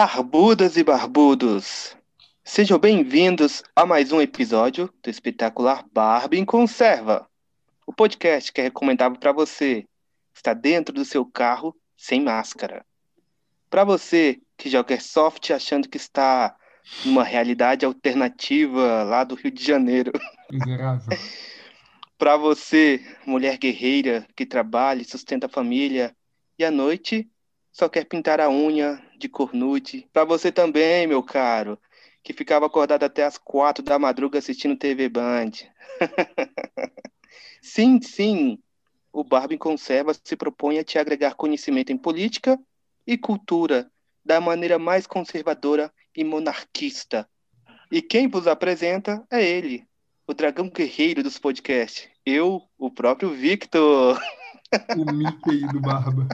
Barbudas e barbudos, sejam bem-vindos a mais um episódio do espetacular Barbie em Conserva, o podcast que é recomendável para você que está dentro do seu carro sem máscara. Para você que joga Airsoft achando que está numa realidade alternativa lá do Rio de Janeiro. Miserável. Para você, mulher guerreira que trabalha e sustenta a família e à noite só quer pintar a unha de cor nude. Para você também, meu caro, que ficava acordado até as quatro da madruga assistindo TV Band. sim, sim, o Barbie Conserva se propõe a te agregar conhecimento em política e cultura da maneira mais conservadora e monarquista. E quem vos apresenta é ele, o dragão guerreiro dos podcasts. Eu, o próprio Victor. O Mickey do Barba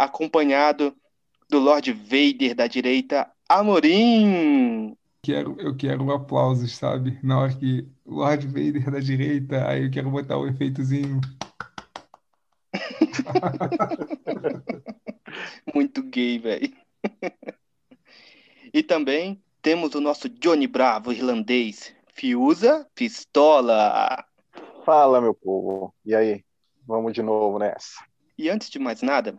acompanhado do Lord Vader da direita, Amorim. Quero, eu quero um aplauso, sabe? Na hora que Lord Vader da direita, aí eu quero botar o um efeitozinho. Muito gay, velho. e também temos o nosso Johnny Bravo irlandês, Fiusa Pistola. Fala, meu povo. E aí? Vamos de novo nessa. E antes de mais nada,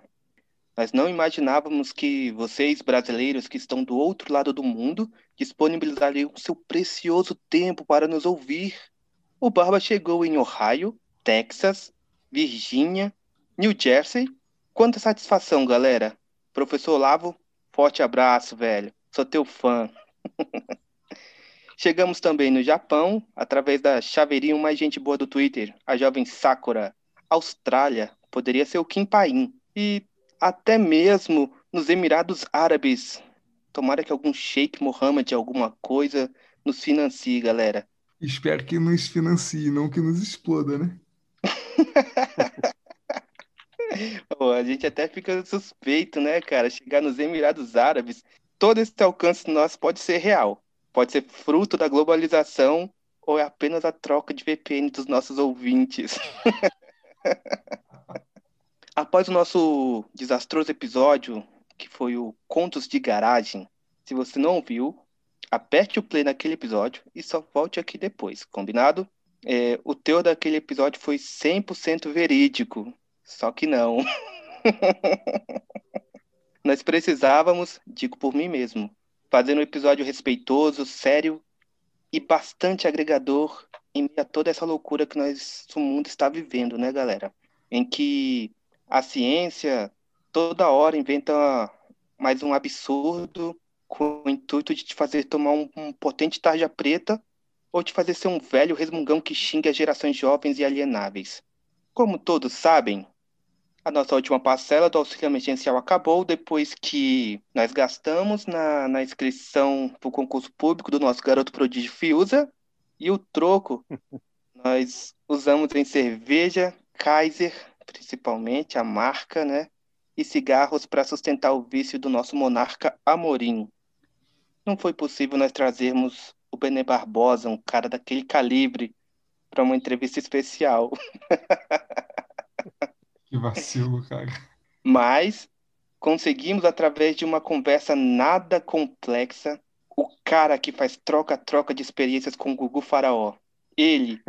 nós não imaginávamos que vocês, brasileiros que estão do outro lado do mundo, disponibilizariam seu precioso tempo para nos ouvir. O Barba chegou em Ohio, Texas, Virgínia, New Jersey. Quanta satisfação, galera. Professor Olavo, forte abraço, velho. Sou teu fã. Chegamos também no Japão, através da chaveirinho mais gente boa do Twitter, a jovem Sakura. Austrália, poderia ser o Kim Paim. E até mesmo nos Emirados Árabes. Tomara que algum Sheikh Mohammed, alguma coisa, nos financie, galera. Espero que nos financie, não que nos exploda, né? Pô, a gente até fica suspeito, né, cara? Chegar nos Emirados Árabes, todo esse alcance nosso pode ser real. Pode ser fruto da globalização ou é apenas a troca de VPN dos nossos ouvintes. Após o nosso desastroso episódio, que foi o Contos de Garagem, se você não ouviu, aperte o play naquele episódio e só volte aqui depois, combinado? É, o teu daquele episódio foi 100% verídico, só que não. Nós precisávamos, digo por mim mesmo, fazer um episódio respeitoso, sério e bastante agregador em meio a toda essa loucura que nós, o mundo está vivendo, né, galera? Em que a ciência toda hora inventa mais um absurdo com o intuito de te fazer tomar um, um potente tarja preta ou te fazer ser um velho resmungão que xinga as gerações jovens e alienáveis. Como todos sabem, a nossa última parcela do auxílio emergencial acabou depois que nós gastamos na, na inscrição para o concurso público do nosso garoto prodígio Fiusa e o troco nós usamos em cerveja, Kaiser, principalmente a marca, né? E cigarros para sustentar o vício do nosso monarca Amorim. Não foi possível nós trazermos o Benê Barbosa, um cara daquele calibre, para uma entrevista especial. Que vacilo, cara. Mas conseguimos, através de uma conversa nada complexa, o cara que faz troca-troca de experiências com o Gugu Faraó. Ele,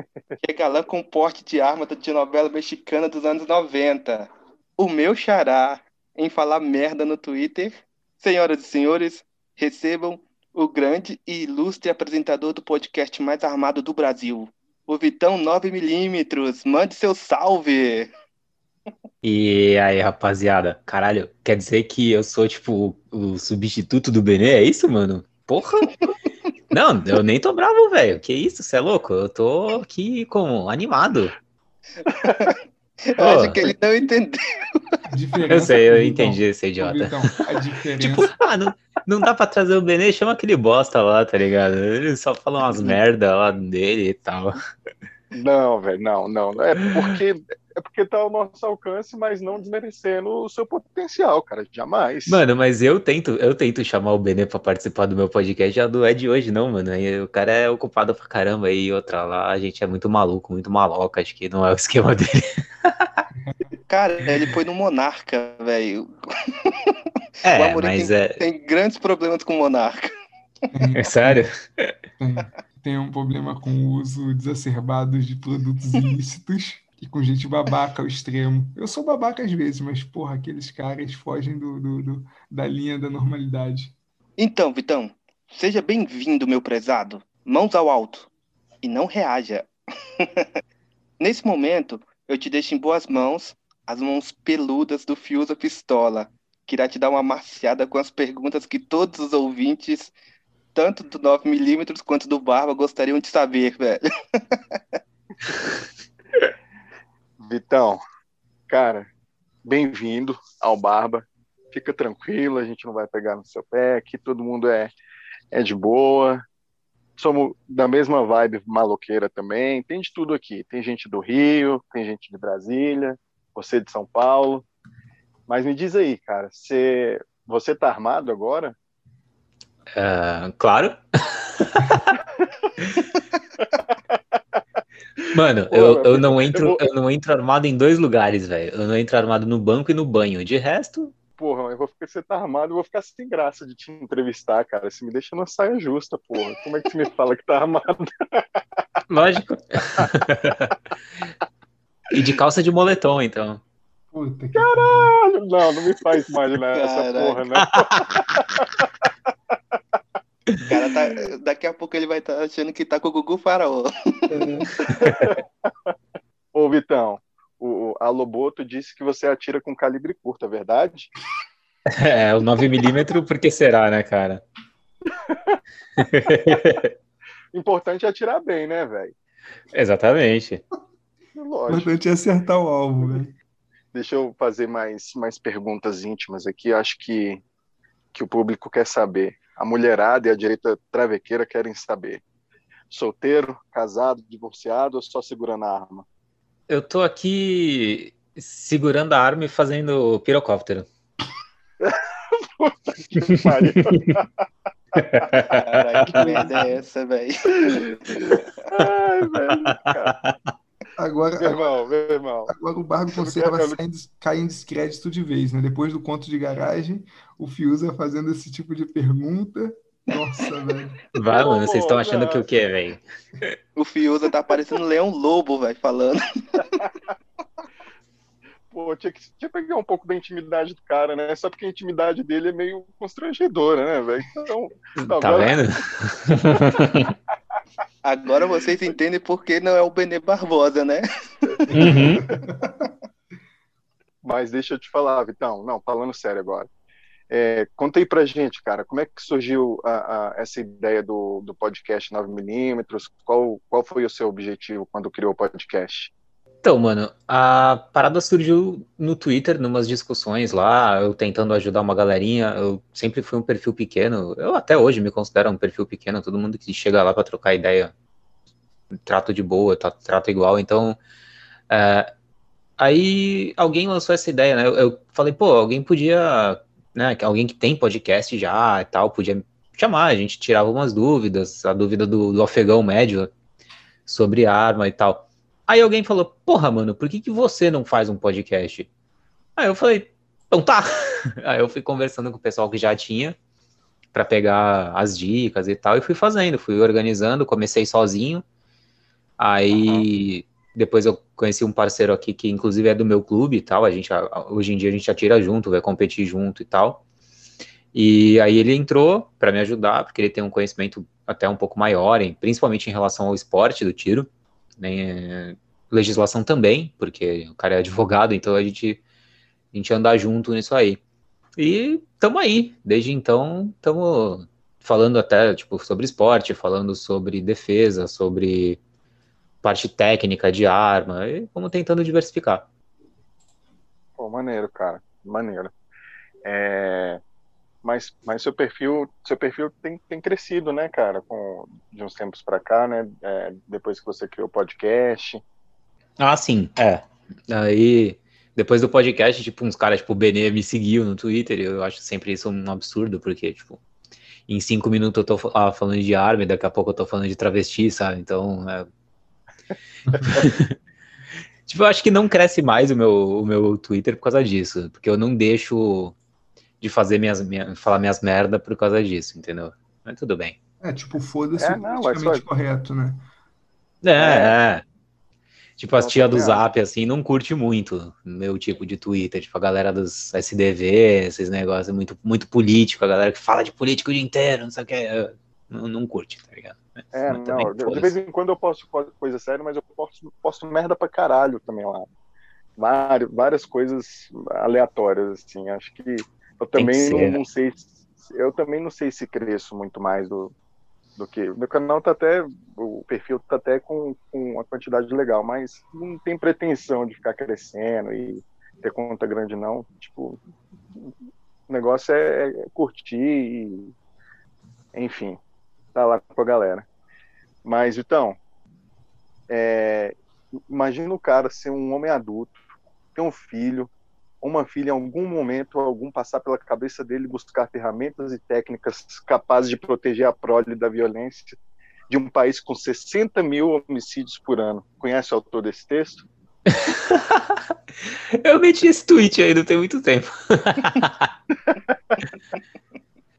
que é galã com porte de arma de novela mexicana dos anos 90. O meu xará em falar merda no Twitter. Senhoras e senhores, recebam o grande e ilustre apresentador do podcast mais armado do Brasil, o Vitão 9mm. Mande seu salve! E aí, rapaziada? Caralho, quer dizer que eu sou, tipo, o substituto do Benê? É isso, mano? Porra! Não, eu nem tô bravo, velho. Que isso, você é louco? Eu tô aqui como animado. eu acho que ele não entendeu. Eu sei, eu entendi esse idiota. Então, a diferença... Tipo, ah, não, não dá pra trazer o Benê, chama aquele bosta lá, tá ligado? Ele só fala umas merda lá dele e tal. Não, velho, não, não. É porque é porque tá ao nosso alcance, mas não desmerecendo o seu potencial, cara, jamais. Mano, mas eu tento, eu tento chamar o Benê pra participar do meu podcast, já não é de hoje não, mano. O cara é ocupado pra caramba aí, outra lá, a gente é muito maluco, muito maloca, acho que não é o esquema dele. Cara, ele foi no Monarca, velho. É, mas tem, é. tem grandes problemas com o Monarca. É sério? Tem, tem um problema com o uso desacerbado de produtos ilícitos e com gente babaca ao extremo. Eu sou babaca às vezes, mas, porra, aqueles caras fogem do, do- do- da linha da normalidade. Então, Vitão, seja bem-vindo, meu prezado. Mãos ao alto. E não reaja. Nesse momento, eu te deixo em boas mãos, as mãos peludas do Fiusa Pistola, que irá te dar uma maciada com as perguntas que todos os ouvintes, tanto do 9mm quanto do Barba, gostariam de saber, velho. Vitão, cara, bem-vindo ao Barba. Fica tranquilo, a gente não vai pegar no seu pé, aqui todo mundo é, é de boa. Somos da mesma vibe maloqueira também. Tem de tudo aqui. Tem gente do Rio, tem gente de Brasília, você de São Paulo. Mas me diz aí, cara, você, você tá armado agora? Ah, claro. Mano, Pô, eu, eu não entro, eu vou- eu não entro armado em dois lugares, velho. Eu não entro armado no banco e no banho. De resto, Porra, eu vou ficar, você tá armado, eu vou ficar sem graça de te entrevistar, cara. Você me deixa numa saia justa, porra. Como é que você me fala que tá armado? lógico. E de calça de moletom, então. Puta que Caralho, Não, não me faz imaginar essa Caraca. porra, né? O cara tá, daqui a pouco ele vai estar achando que tá com o Gugu Faraó. Ô, Vitão, o, o- a Loboto disse que você atira com calibre curto, é verdade? É, o 9mm, por que será, né, cara? Importante é atirar bem, né, velho? Exatamente. O Lógico. importante é acertar o alvo, velho. Deixa eu fazer mais, mais perguntas íntimas aqui. Acho que, que o público quer saber. A mulherada e a direita travequeira querem saber. Solteiro, casado, divorciado ou só segurando a arma? Eu tô aqui segurando a arma e fazendo pirocóptero. Puta que pariu. Caralho, que merda é essa, velho? Ai, velho. cara. Agora, Meu irmão, meu irmão. agora o não Conserva quero- eu não- sai em des- cai em descrédito de vez, né? Depois do conto de garagem, o Fiuza fazendo esse tipo de pergunta. Nossa, velho. Vai, mano, vocês estão achando que o quê, velho? O Fiuza tá parecendo Leão Lobo, velho, falando. Pô, tinha que, tinha que pegar um pouco da intimidade do cara, né? Só porque a intimidade dele é meio constrangedora, né, velho? Então, Tá agora- vendo? Agora vocês entendem por que não é o Benê Barbosa, né? Uhum. Mas deixa eu te falar, Vitão. Não, falando sério agora. É, conta aí pra gente, cara, como é que surgiu a- a- essa ideia do, do podcast 9mm? Qual, qual foi o seu objetivo quando criou o podcast? Então, mano, a parada surgiu no Twitter, numas discussões lá, eu tentando ajudar uma galerinha. Eu sempre fui um perfil pequeno, eu até hoje me considero um perfil pequeno. Todo mundo que chega lá pra trocar ideia, trato de boa, tra- trato igual. Então, é, aí alguém lançou essa ideia, né? Eu, eu falei, pô, alguém podia, né? Alguém que tem podcast já e tal, podia chamar, a gente tirava umas dúvidas, a dúvida do, do afegão médio sobre arma e tal. Aí alguém falou, porra, mano, por que, que você não faz um podcast? Aí eu falei, então tá. Aí eu fui conversando com o pessoal que já tinha pra pegar as dicas e tal, e fui fazendo, fui organizando, comecei sozinho. Aí depois eu conheci um parceiro aqui que inclusive é do meu clube e tal, a gente hoje em dia a gente atira junto, vai competir junto e tal. E aí ele entrou pra me ajudar, porque ele tem um conhecimento até um pouco maior, em- principalmente em relação ao esporte do tiro né, legislação também, porque o cara é advogado, então a gente, a gente anda junto nisso aí. E estamos aí, desde então estamos falando até tipo, sobre esporte, falando sobre defesa, sobre parte técnica de arma, e vamos tentando diversificar. Pô, maneiro, cara. Maneiro. É, Mas, mas seu perfil, seu perfil tem, tem crescido, né, cara, com, de uns tempos pra cá, né? É, depois que você criou o podcast. Ah, sim, é. Aí, depois do podcast, tipo, uns caras, tipo, o Benê me seguiu no Twitter, eu acho sempre isso um absurdo, porque, tipo, em cinco minutos eu tô ah, falando de arma, e daqui a pouco eu tô falando de travesti, sabe? Então, é... tipo, eu acho que não cresce mais o meu, o meu Twitter por causa disso, porque eu não deixo de fazer minhas, minha, falar minhas merda por causa disso, entendeu? Mas tudo bem. É, tipo, foda-se É, não, é só- correto, né? É, é. Tipo, as tia do Zap, assim, não curte muito meu tipo de Twitter. Tipo, a galera dos SDV, esses negócios muito, muito político, a galera que fala de político o dia inteiro, não sei o que. é, Não, não curte, tá ligado? É, Mas não, de- vez em quando eu posto co- coisa séria, mas eu posto, posto merda pra caralho também lá. Várias, várias coisas aleatórias, assim. Acho que eu que também né? não, não sei. se- Eu também não sei se cresço muito mais do, do que. Meu canal tá até. O perfil tá até com, com uma quantidade legal, mas não tem pretensão de ficar crescendo e ter conta grande, não. Tipo, o negócio é, é curtir e. Enfim, tá lá com a galera. Mas, então, é, imagina o cara ser um homem adulto, ter um filho, uma filha em algum momento, algum passar pela cabeça dele buscar ferramentas e técnicas capazes de proteger a prole da violência de um país com 60 mil homicídios por ano. Conhece o autor desse texto? Eu meti esse tweet aí, não tem muito tempo.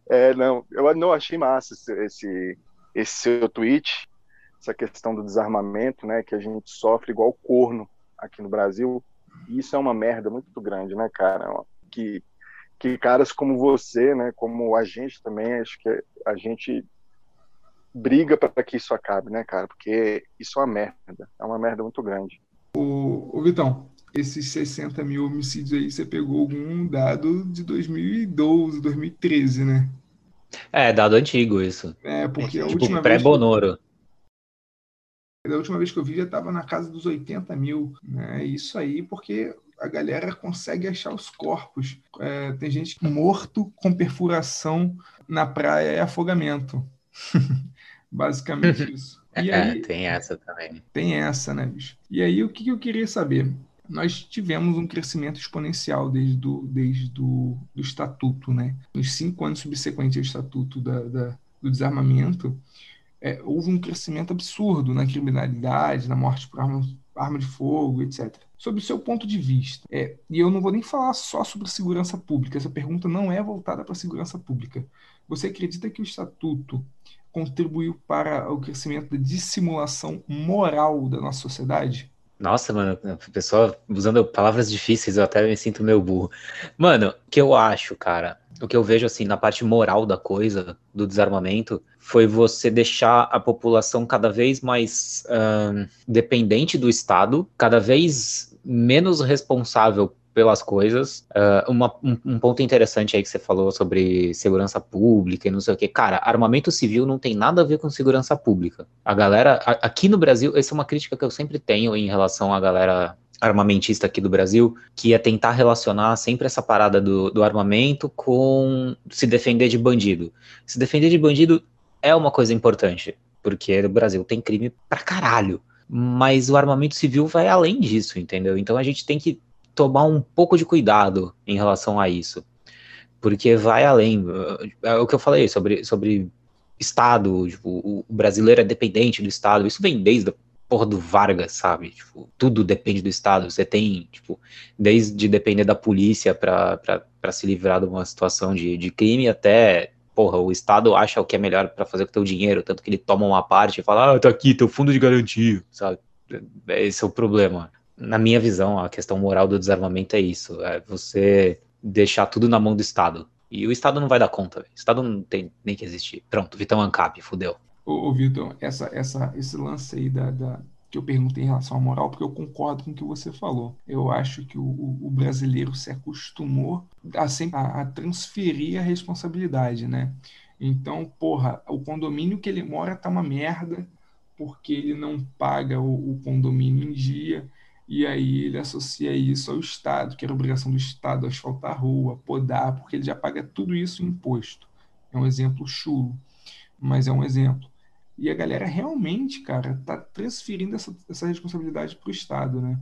É, não, eu não achei massa esse, esse, esse seu tweet, essa questão do desarmamento, né, que a gente sofre igual corno aqui no Brasil. E isso é uma merda muito grande, né, cara? Que, que caras como você, né, como a gente também, acho que a gente briga para que isso acabe, né, cara? Porque isso é uma merda, é uma merda muito grande. Ô, ô, Vitão, esses 60 mil homicídios aí, você pegou algum dado de 2012, 2013, né? É, dado antigo isso. É, porque a Tipo, última vez, pré-Bonoro. da última vez que eu vi já estava na casa dos 80 mil, né? Isso aí porque a galera consegue achar os corpos. É, tem gente morto com perfuração na praia é afogamento. Basicamente isso. E É, aí, tem essa também. Tem essa, né, bicho? E aí, o que eu queria saber? Nós tivemos um crescimento exponencial desde, do, desde do, do estatuto, né? Nos cinco anos subsequentes ao estatuto da, da- do desarmamento, é, houve um crescimento absurdo na criminalidade, na morte por arma, arma de fogo, etc. Sob o seu ponto de vista, é, e eu não vou nem falar só sobre segurança pública, essa pergunta não é voltada para a segurança pública. Você acredita que o estatuto contribuiu para o crescimento da dissimulação moral da nossa sociedade? Nossa, mano, a pessoa usando palavras difíceis, eu até me sinto meio burro. Mano, o que eu acho, cara, o que eu vejo assim na parte moral da coisa, do desarmamento, foi você deixar a população cada vez mais dependente do Estado, cada vez menos responsável pelas coisas. Ah, uma- um, um ponto interessante aí que você falou sobre segurança pública e não sei o que. Cara, armamento civil não tem nada a ver com segurança pública. A galera, a- aqui no Brasil, essa é uma crítica que eu sempre tenho em relação à galera armamentista aqui do Brasil, que é tentar relacionar sempre essa parada do, do armamento com se defender de bandido. Se defender de bandido é uma coisa importante, porque o Brasil tem crime pra caralho. Mas o armamento civil vai além disso, entendeu? Então a gente tem que tomar um pouco de cuidado em relação a isso. Porque vai além. É o que eu falei sobre, sobre Estado, tipo, o brasileiro é dependente do Estado. Isso vem desde a porra do Vargas, sabe? Tipo, tudo depende do Estado. Você tem, tipo, desde depender da polícia pra se livrar de uma situação de, de crime até, porra, o Estado acha o que é melhor pra fazer com o teu dinheiro, tanto que ele toma uma parte e fala, ah, tá aqui, teu fundo de garantia, sabe? Esse é o problema. Na minha visão, a questão moral do desarmamento é isso: é você deixar tudo na mão do Estado. E o Estado não vai dar conta, o Estado não tem nem que existir. Pronto, Vitão Ancap, fudeu. Ô, ô Vitor, essa, essa, esse lance aí da, da- que eu perguntei em relação à moral, porque eu concordo com o que você falou. Eu acho que o, o- brasileiro se acostumou a, a, a transferir a responsabilidade, né? Então, porra, o condomínio que ele mora tá uma merda porque ele não paga o, o condomínio em dia, e aí ele associa isso ao Estado, que era obrigação do Estado asfaltar a rua, podar, porque ele já paga tudo isso em imposto. É um exemplo chulo, mas é um exemplo. E a galera realmente, cara, tá transferindo essa, essa responsabilidade para o Estado, né?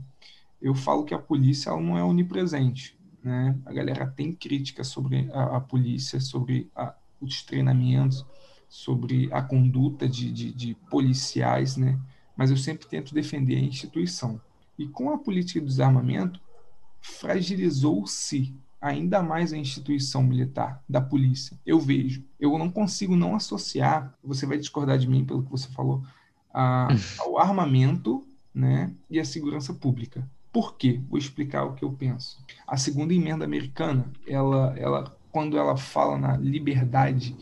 Eu falo que a polícia ela não é onipresente, né? A galera tem críticas sobre a, a polícia, sobre a- os treinamentos, sobre a conduta de, de, de policiais, né? Mas eu sempre tento defender a instituição. E com a política do desarmamento, fragilizou-se ainda mais a instituição militar, da polícia. Eu vejo. Eu não consigo não associar, você vai discordar de mim pelo que você falou, a, ao armamento né, e a segurança pública. Por quê? Vou explicar o que eu penso. A segunda emenda americana, ela, ela quando ela fala na liberdade,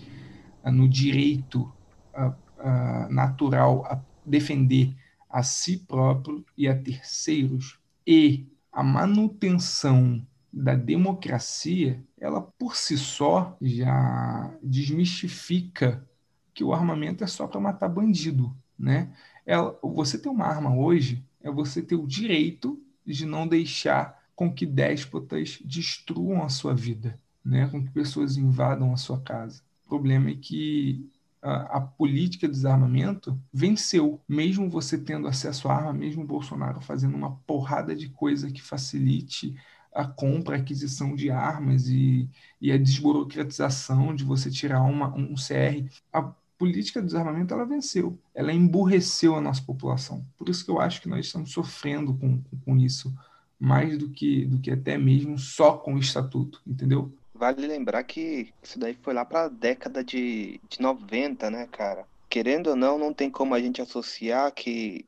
ah, no direito uh, uh, natural a defender a si próprio e a terceiros e a manutenção da democracia, ela por si só já desmistifica que o armamento é só para matar bandido, né? Ela, você ter uma arma hoje é você ter o direito de não deixar com que déspotas destruam a sua vida, né? Com que pessoas invadam a sua casa. O problema é que a, política de desarmamento venceu, mesmo você tendo acesso à arma, mesmo Bolsonaro fazendo uma porrada de coisa que facilite a compra, a aquisição de armas e, e a desburocratização de você tirar uma, um CR. A política de desarmamento ela venceu, ela emburreceu a nossa população. Por isso que eu acho que nós estamos sofrendo com, com isso mais do que, do que até mesmo só com o estatuto, entendeu? Vale lembrar que isso daí foi lá para a década de, de 90, né, cara? Querendo ou não, não tem como a gente associar que,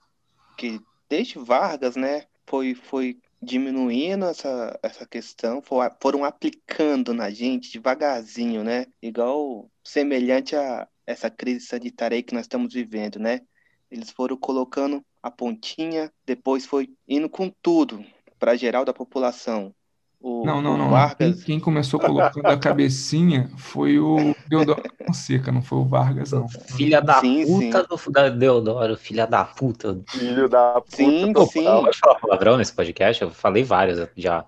que desde Vargas, né, foi, foi diminuindo essa, essa questão, foram aplicando na gente devagarzinho, né? Igual semelhante a essa crise sanitária aí que nós estamos vivendo, né? Eles foram colocando a pontinha, depois foi indo com tudo para geral da população. O, não, não, não. Vargas... Quem, quem, começou colocando a cabecinha foi o Deodoro Fonseca, não foi o Vargas, não. Filha da sim, puta sim. do da Deodoro, filha da puta. Filho da puta. Sim, Pô, sim. Pode falar palavrão nesse podcast? Eu falei vários já.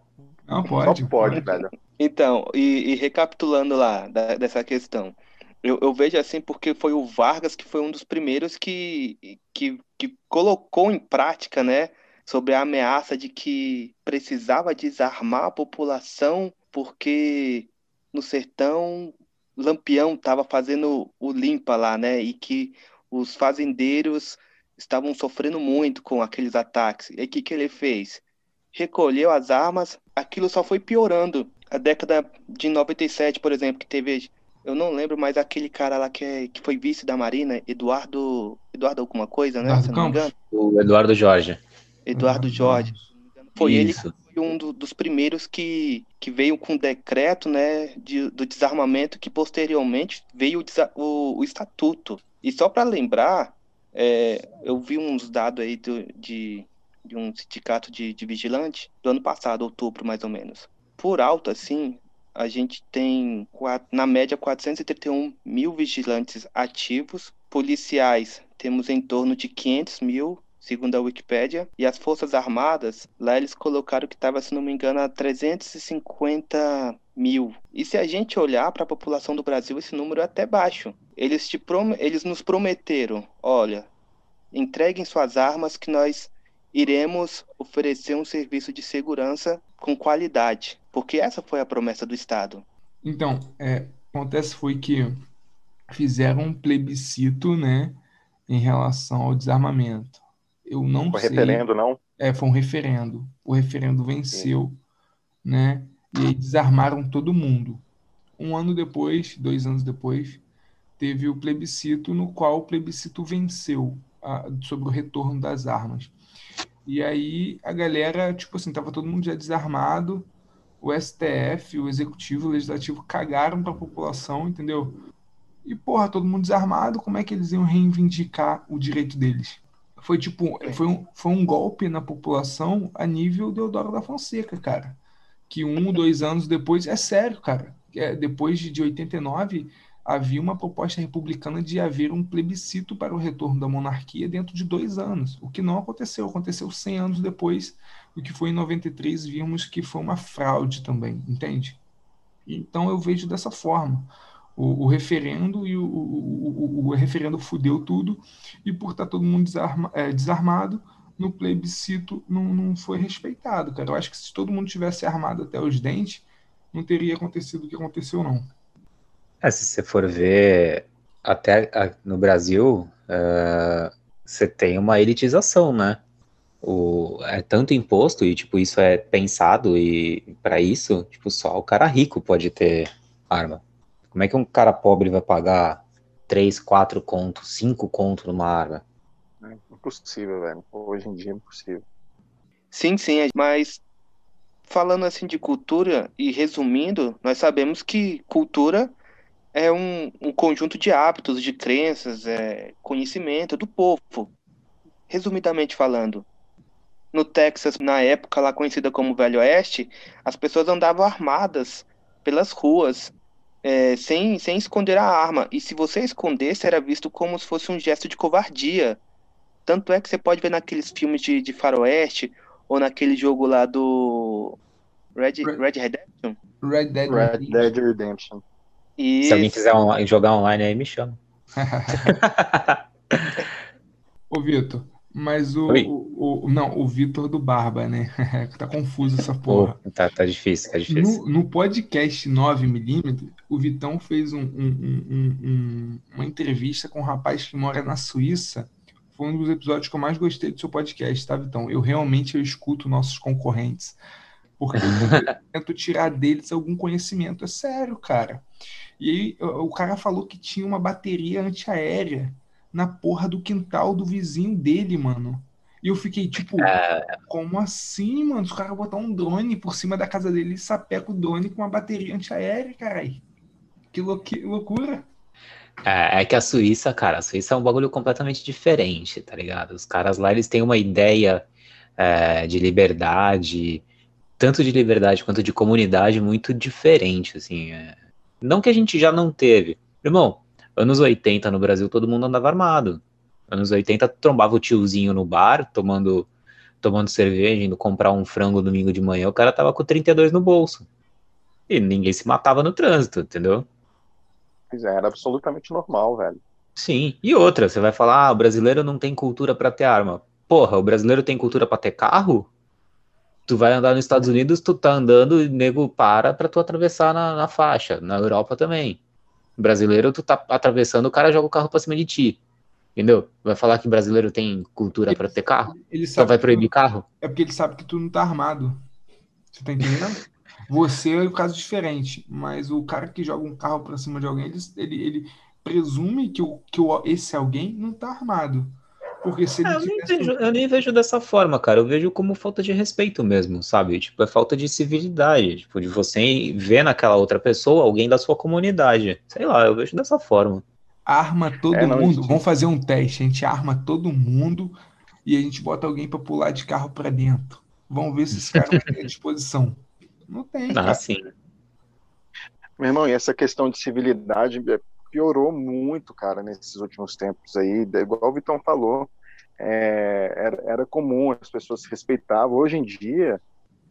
Não, pode. Só pode, velho. Então, e, e recapitulando lá da, dessa questão. Eu, eu, vejo assim porque foi o Vargas que foi um dos primeiros que, que, que colocou em prática, né? Sobre a ameaça de que precisava desarmar a população porque no sertão Lampião estava fazendo o limpa lá, né? E que os fazendeiros estavam sofrendo muito com aqueles ataques. E o que, que ele fez? Recolheu as armas, aquilo só foi piorando. A década de 97, por exemplo, que teve. Eu não lembro mais aquele cara lá que, é, que foi vice da Marina, Eduardo. Eduardo alguma coisa, né? Eduardo Se não me engano. O Eduardo Jorge. Eduardo Jorge. Foi Isso. ele que foi um do, dos primeiros que, que veio com decreto né, de, do desarmamento, que posteriormente veio o, o, o estatuto. E só para lembrar, é, eu vi uns dados aí do, de, de um sindicato de, de vigilante do ano passado, outubro mais ou menos. Por alto, assim, a gente tem, na média, 431 mil vigilantes ativos. Policiais, temos em torno de 500 mil segundo a Wikipédia, e as Forças Armadas, lá eles colocaram que estava, se não me engano, a 350 mil. E se a gente olhar para a população do Brasil, esse número é até baixo. Eles, te prom eles nos prometeram, olha, entreguem suas armas que nós iremos oferecer um serviço de segurança com qualidade, porque essa foi a promessa do Estado. Então, é, acontece foi que fizeram um plebiscito, né, em relação ao desarmamento. Eu não foi sei. referendo, não? É, foi um referendo. O referendo venceu, Sim. né? E aí desarmaram todo mundo. Um ano depois, dois anos depois, teve o plebiscito no qual o plebiscito venceu a, sobre o retorno das armas. E aí a galera, tipo assim, tava todo mundo já desarmado. O STF, o Executivo, o Legislativo cagaram para a população, entendeu? E porra, todo mundo desarmado, como é que eles iam reivindicar o direito deles? Foi tipo, é. foi um, foi um golpe na população a nível Deodoro da Fonseca, cara. Que um, dois anos depois, é sério, cara. É, depois de, de 89, havia uma proposta republicana de haver um plebiscito para o retorno da monarquia dentro de dois anos, o que não aconteceu. Aconteceu 100 anos depois, o que foi em 93, vimos que foi uma fraude também, entende? Então eu vejo dessa forma o, o referendo e o, o, o, referendo fudeu tudo e por estar todo mundo desarma, é, desarmado no plebiscito não, não foi respeitado, cara. Eu acho que se todo mundo tivesse armado até os dentes, não teria acontecido o que aconteceu, não. É, se você for ver até no Brasil, uh, você tem uma elitização, né? o, é tanto imposto e, tipo, isso é pensado e para isso, tipo, só o cara rico pode ter arma. Como é que um cara pobre vai pagar 3, 4 contos, 5 contos numa arma? É impossível, velho. Hoje em dia é impossível. Sim, sim, mas falando assim de cultura e resumindo, nós sabemos que cultura é um, um conjunto de hábitos, de crenças, é, conhecimento do povo. Resumidamente falando, no Texas, na época lá conhecida como Velho Oeste, as pessoas andavam armadas pelas ruas, é, sem, sem esconder a arma. E se você escondesse, era visto como se fosse um gesto de covardia. Tanto é que você pode ver naqueles filmes de, de faroeste, ou naquele jogo lá do Red, Red Redemption? Red Dead Red Dead Redemption. Isso. Se alguém quiser online- jogar online aí, me chama. Ô, Vitor, mas o, Oi. o, o- Não, o Vitor do Barba, né? tá confuso essa porra. tá, tá difícil, tá difícil. No, no podcast 9mm, o Vitão fez um- um- um- um- um- uma entrevista com um rapaz que mora na Suíça. Foi um dos episódios que eu mais gostei do seu podcast, tá, Vitão? Eu realmente eu escuto nossos concorrentes. Porque eu tento tirar deles algum conhecimento. É sério, cara. E aí o cara falou que tinha uma bateria antiaérea na porra do quintal do vizinho dele, mano. E eu fiquei tipo, como assim, mano? Os caras botar um drone por cima da casa dele e sapeca o drone com uma bateria antiaérea, caralho. Que, lou- que loucura. É, é que a Suíça, cara, a Suíça é um bagulho completamente diferente, tá ligado? Os caras lá, eles têm uma ideia é, de liberdade, tanto de liberdade quanto de comunidade, muito diferente, assim. é. Não que a gente já não teve. Irmão, anos 80 no Brasil, todo mundo andava armado. Anos 80, trombava o tiozinho no bar, tomando, tomando cerveja, indo comprar um frango domingo de manhã, o cara tava com 32 no bolso. E ninguém se matava no trânsito, entendeu? Pois é, era absolutamente normal, velho. Sim, e outra, você vai falar, ah, o brasileiro não tem cultura pra ter arma. Porra, o brasileiro tem cultura pra ter carro? Tu vai andar nos Estados Unidos, tu tá andando e nego para pra tu atravessar na, na faixa. Na Europa também. Brasileiro, tu tá atravessando, o cara joga o carro pra cima de ti. Entendeu? Vai falar que brasileiro tem cultura pra ter carro? Ele Só sabe vai proibir tu- carro? É porque ele sabe que tu não tá armado. Você tá entendendo? Você é um caso diferente, mas o cara que joga um carro pra cima de alguém, ele, ele, ele presume que, o, que o, esse alguém não tá armado. Porque se ele Ah, eu, nem vejo, eu nem vejo dessa forma, cara. Eu vejo como falta de respeito mesmo, sabe? Tipo, é falta de civilidade. Tipo, de você ver naquela outra pessoa alguém da sua comunidade. Sei lá, eu vejo dessa forma. Arma todo É, não, mundo. Vamos fazer um teste. A gente arma todo mundo e a gente bota alguém pra pular de carro pra dentro. Vamos ver se esse cara ter disposição. Não tem, Ah, cara. sim. Meu irmão, e essa questão de civilidade é, piorou muito, cara, nesses últimos tempos aí. Igual o Vitão falou, é, era, era comum, as pessoas se respeitavam. Hoje em dia,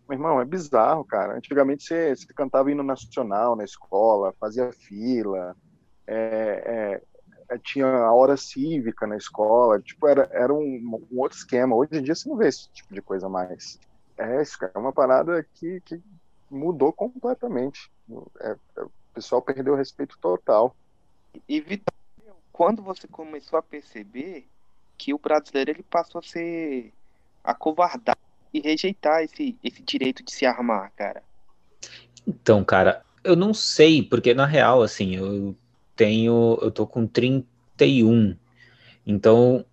meu irmão, é bizarro, cara. Antigamente você, você cantava hino nacional na escola, fazia fila, é, é, é, tinha a hora cívica na escola, tipo, era, era um, um outro esquema. Hoje em dia você não vê esse tipo de coisa mais. É, isso é uma parada que, que mudou completamente. É, é, o pessoal perdeu o respeito total. E Vitor, quando você começou a perceber que o brasileiro ele passou a ser acovardado e rejeitar esse, esse direito de se armar, cara? Então, cara, eu não sei, porque na real, assim, eu tenho, eu tô com 31. Então,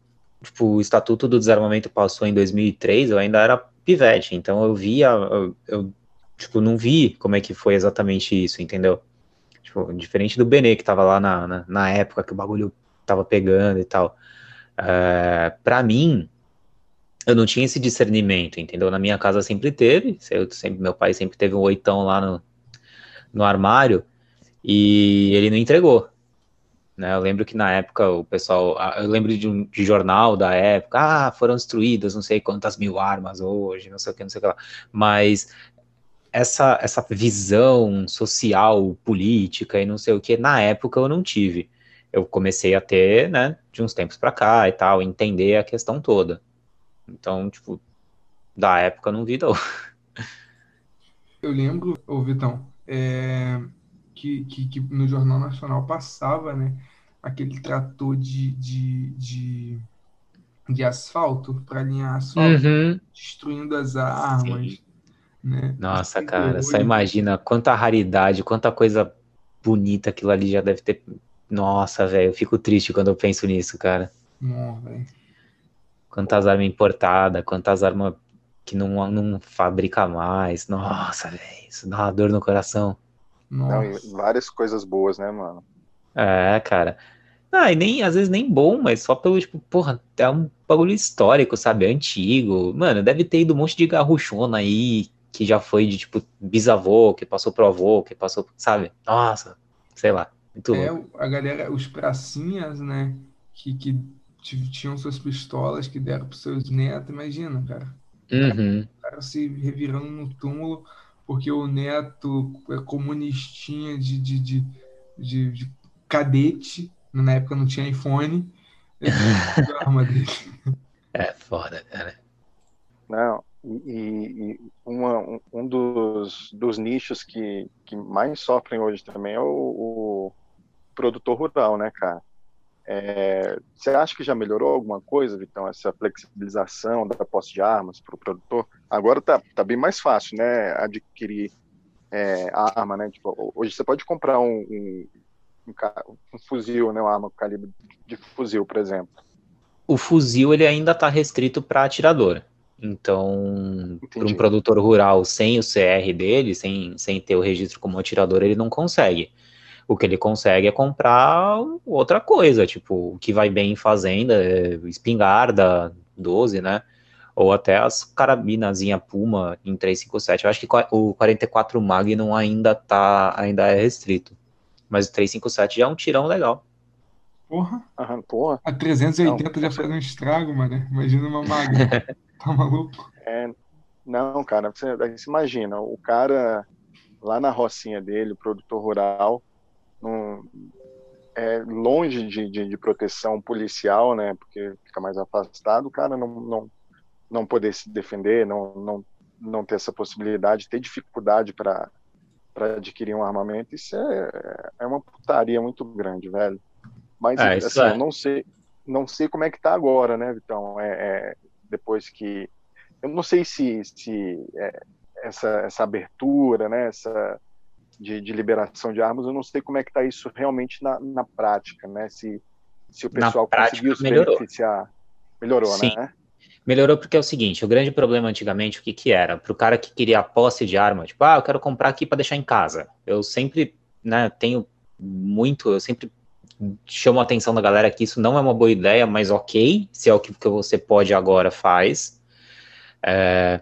tipo, o Estatuto do Desarmamento passou em 2003, eu ainda era pivete, então eu via, eu, eu, tipo, não vi como é que foi exatamente isso, entendeu? Tipo, diferente do Benê, que tava lá na, na, na época que o bagulho tava pegando e tal. É, pra mim, eu não tinha esse discernimento, entendeu? Na minha casa sempre teve, eu sempre, meu pai sempre teve um oitão lá no, no armário e ele não entregou. Né? Eu lembro que na época o pessoal, eu lembro de um de jornal da época, ah, foram destruídas não sei quantas mil armas hoje, não sei o que, não sei o que lá. Mas essa, essa visão social, política e não sei o que, na época eu não tive. Eu comecei a ter, né, de uns tempos pra cá e tal, entender a questão toda. Então, tipo, da época eu não vi, não. Eu lembro, ô Vitão, é, que, que, que no Jornal Nacional passava, né, aquele trator de, de, de, de asfalto para alinhar asfalto, Uhum. destruindo as armas, Sim. Né? Nossa, cara, só imagina quanta raridade, quanta coisa bonita aquilo ali já deve ter. Nossa, velho, eu fico triste quando eu penso nisso, cara. Não, velho. Quantas armas importadas, quantas armas que não, não fabrica mais. Nossa, velho, isso dá uma dor no coração. Não, várias coisas boas, né, mano? É, cara. Ah, e nem, às vezes nem bom, mas só pelo, tipo, porra, é um bagulho histórico, sabe? É antigo. Mano, deve ter ido um monte de garruchona aí, que já foi de, tipo, bisavô, que passou pro avô, que passou, sabe? Nossa, sei lá, muito É, louco. a galera, os pracinhas, né? Que, que tinham suas pistolas que deram pros seus netos, imagina, cara. Uhum. O cara se revirando no túmulo porque o neto é comunistinha de, de, de, de, de cadete, na época não tinha iPhone, a arma dele. É foda, cara. Não, e, e- uma- um, dos, dos nichos que, que mais sofrem hoje também é o, o produtor rural, né, cara? É, você acha que já melhorou alguma coisa, Vitão, essa flexibilização da posse de armas para o produtor? Agora tá, tá bem mais fácil, né, adquirir é, a arma, né? Tipo, hoje você pode comprar um, um, um um fuzil, né, uma arma com calibre de fuzil, por exemplo. O fuzil, ele ainda tá restrito para atirador. Então, para um produtor rural sem o CR dele, sem, sem ter o registro como atirador, ele não consegue. O que ele consegue é comprar outra coisa, tipo, o que vai bem em fazenda, é espingarda 12, né? Ou até as carabinazinha Puma em 357. Eu acho que o 44 Magnum ainda tá, ainda é restrito. Mas o 357 já é um tirão legal. Porra, Aham, porra. a 380 Não, já faz um estrago, mano. Imagina uma Magnum. Tá maluco? É, não, cara, você, você imagina, o cara lá na rocinha dele, o produtor rural, num- é, longe de, de, de proteção policial, né? Porque fica mais afastado, o cara não, não, não poder se defender, não, não, não ter essa possibilidade, ter dificuldade para adquirir um armamento, isso é, é uma putaria muito grande, velho. Mas É, assim, é. eu não sei, não sei como é que tá agora, né, Vitão? É, é, depois que eu não sei se, se é, essa, essa abertura, né, essa de, de liberação de armas, eu não sei como é que está isso realmente na, na prática, né? Se, se o Na pessoal prática, conseguiu se melhorou. beneficiar. Melhorou, Sim. né? Melhorou porque é o seguinte, o grande problema antigamente, o que que era? Pro cara que queria a posse de arma, tipo, ah, eu quero comprar aqui para deixar em casa. Eu sempre, né, tenho muito, eu sempre chamo a atenção da galera que isso não é uma boa ideia, mas ok, se é o que que você pode agora, faz. É,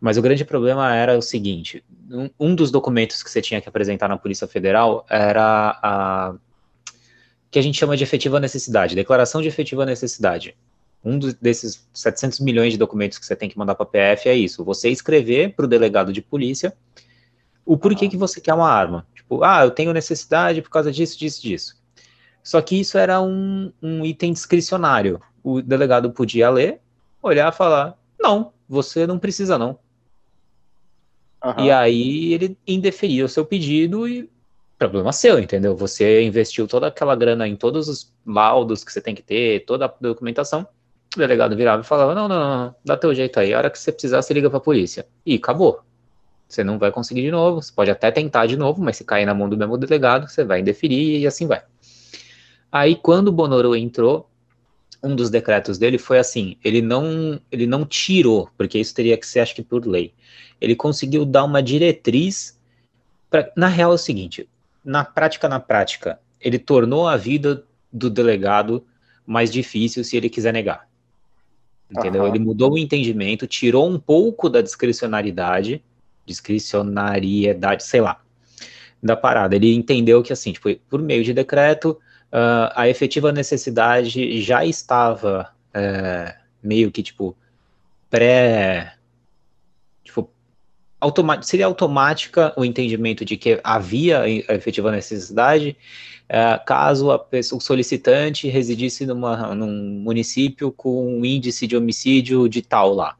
mas o grande problema era o seguinte, um, um dos documentos que você tinha que apresentar na Polícia Federal era a que a gente chama de efetiva necessidade, declaração de efetiva necessidade um dos, desses 700 milhões de documentos que você tem que mandar para a PF é isso, você escrever para o delegado de polícia o porquê que você quer uma arma. Tipo, ah, eu tenho necessidade por causa disso, disso, disso. Só que isso era um, um item discricionário. O delegado podia ler, olhar e falar, não, você não precisa não. Aham. E aí ele indeferia o seu pedido e problema seu, entendeu? Você investiu toda aquela grana em todos os laudos que você tem que ter, toda a documentação. O delegado virava e falava: Não, não, não, dá teu jeito aí. A hora que você precisar, você liga pra polícia. E acabou. Você não vai conseguir de novo. Você pode até tentar de novo, mas se cair na mão do mesmo delegado, você vai indeferir e assim vai. Aí, quando o Bonoro entrou, um dos decretos dele foi assim: ele não, ele não tirou, porque isso teria que ser, acho que por lei. Ele conseguiu dar uma diretriz. Pra, na real, é o seguinte: na prática, na prática, ele tornou a vida do delegado mais difícil se ele quiser negar. Entendeu? Aham. Ele mudou o entendimento, tirou um pouco da discricionariedade, discricionariedade, sei lá, da parada. Ele entendeu que, assim, tipo, por meio de decreto, uh, a efetiva necessidade já estava uh, meio que, tipo, pré. Tipo, seria automática o entendimento de que havia a efetiva necessidade uh, caso a pessoa, o solicitante residisse numa, num município com um índice de homicídio de tal lá.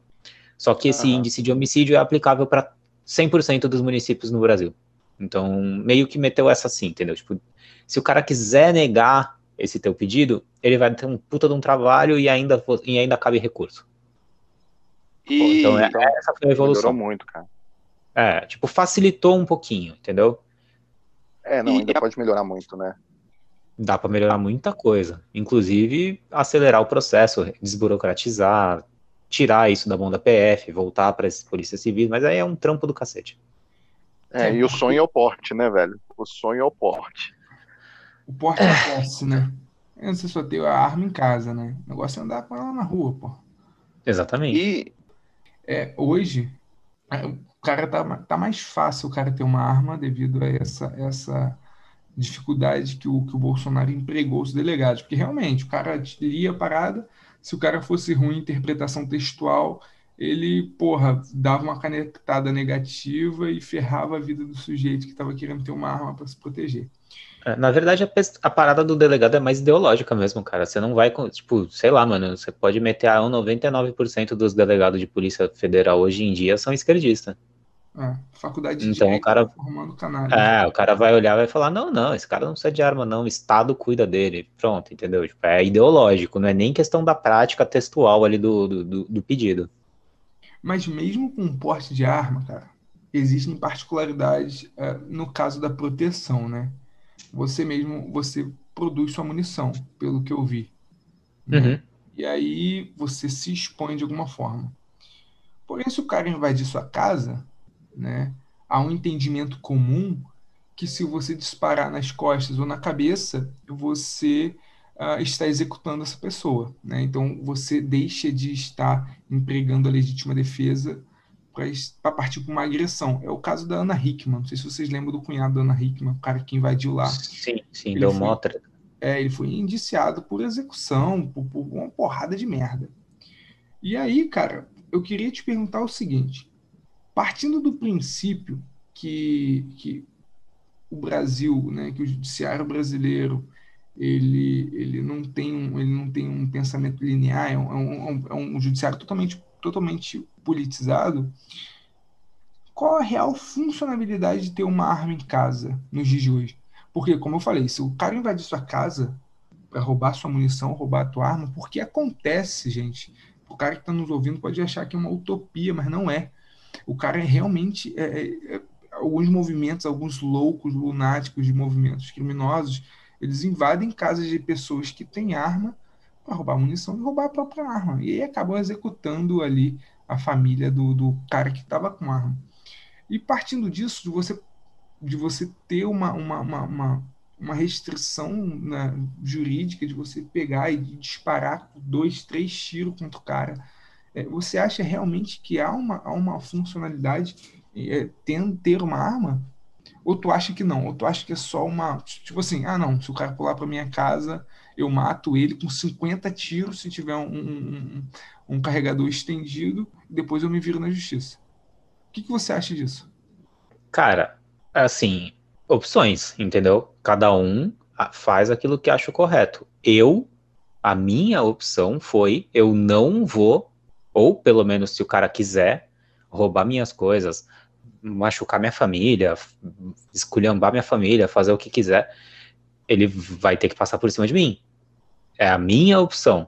Só que esse Aham. índice de homicídio é aplicável para 100% dos municípios no Brasil. Então, meio que meteu essa assim, entendeu? Tipo, se o cara quiser negar esse teu pedido, ele vai ter um puta de um trabalho e ainda, e ainda cabe recurso. E Então, é, Então, essa foi a evolução. Melhorou muito, cara. É, tipo, facilitou um pouquinho, entendeu? É, não, E ainda a- pode melhorar muito, né? Dá pra melhorar muita coisa. Inclusive, acelerar o processo, desburocratizar, tirar isso da mão da PF, voltar pra polícia civil, mas aí é um trampo do cacete. É, É, e o sonho é o porte, né, velho? O sonho é o porte. O porte é a posse, né? É, Você só ter a arma em casa, né? O negócio é andar com ela na rua, pô. Exatamente. E É, hoje, o cara tá, tá mais fácil o cara ter uma arma devido a essa, essa dificuldade que o, que o Bolsonaro empregou os delegados. Porque realmente, o cara lia a parada, se o cara fosse ruim em interpretação textual, ele, porra, dava uma canetada negativa e ferrava a vida do sujeito que estava querendo ter uma arma para se proteger. É, Na verdade, a, a parada do delegado é mais ideológica mesmo, cara. Você não vai, com- tipo, sei lá, mano, você pode meter a 99% dos delegados de polícia federal hoje em dia são esquerdistas. É, faculdade de Então, o Direito cara- tá formando canalha. É, o cara vai olhar e vai falar, não, não, esse cara não precisa de arma, não, o Estado cuida dele. Pronto, entendeu? Tipo, é ideológico, não é nem questão da prática textual ali do, do, do- do pedido. Mas mesmo com porte de arma, cara, existem particularidades eh, no caso da proteção, né? Você mesmo, você produz sua munição, pelo que eu vi. né? Uhum. E aí você se expõe de alguma forma. Porém, se o cara invadir sua casa, né, há um entendimento comum que se você disparar nas costas ou na cabeça, você ah, está executando essa pessoa, né? Então você deixa de estar empregando a legítima defesa para partir para uma agressão. É o caso da Ana Hickman. Não sei se vocês lembram do cunhado da Ana Hickman, o cara que invadiu lá. Sim, sim, Ele deu foi- mó treta. É, ele foi indiciado por execução, por, por uma porrada de merda. E aí, cara, eu queria te perguntar o seguinte: partindo do princípio que, que o Brasil, né, que o judiciário brasileiro, ele, ele não tem um, ele não tem um pensamento linear, é um, é um, é um judiciário totalmente, totalmente politizado. Qual a real funcionalidade de ter uma arma em casa nos dias de hoje? Porque, como eu falei, se o cara invadir sua casa para roubar sua munição, roubar a tua arma, porque acontece, gente. O cara que está nos ouvindo pode achar que é uma utopia, mas não é. O cara é realmente. é, é, é, alguns movimentos, alguns loucos, lunáticos de movimentos criminosos, eles invadem casas de pessoas que têm arma para roubar munição e roubar a própria arma. E aí acabam executando ali a família do, do cara que estava com arma. E partindo disso, de você de você ter uma, uma, uma, uma, uma restrição né, jurídica de você pegar e disparar dois, três tiros contra o cara. É, você acha realmente que há uma, há uma funcionalidade é, ter, ter uma arma? Ou tu acha que não? Ou tu acha que é só uma. Tipo assim, ah, não, se o cara pular para minha casa, eu mato ele com 50 tiros se tiver um, um, um, carregador estendido, depois eu me viro na justiça. O que, que você acha disso? Cara, assim, opções, entendeu? Cada um ah, faz aquilo que acha correto. Eu, a minha opção foi, eu não vou, ou pelo menos se o cara quiser, roubar minhas coisas, machucar minha família, esculhambar minha família, fazer o que quiser, ele vai ter que passar por cima de mim. É a minha opção.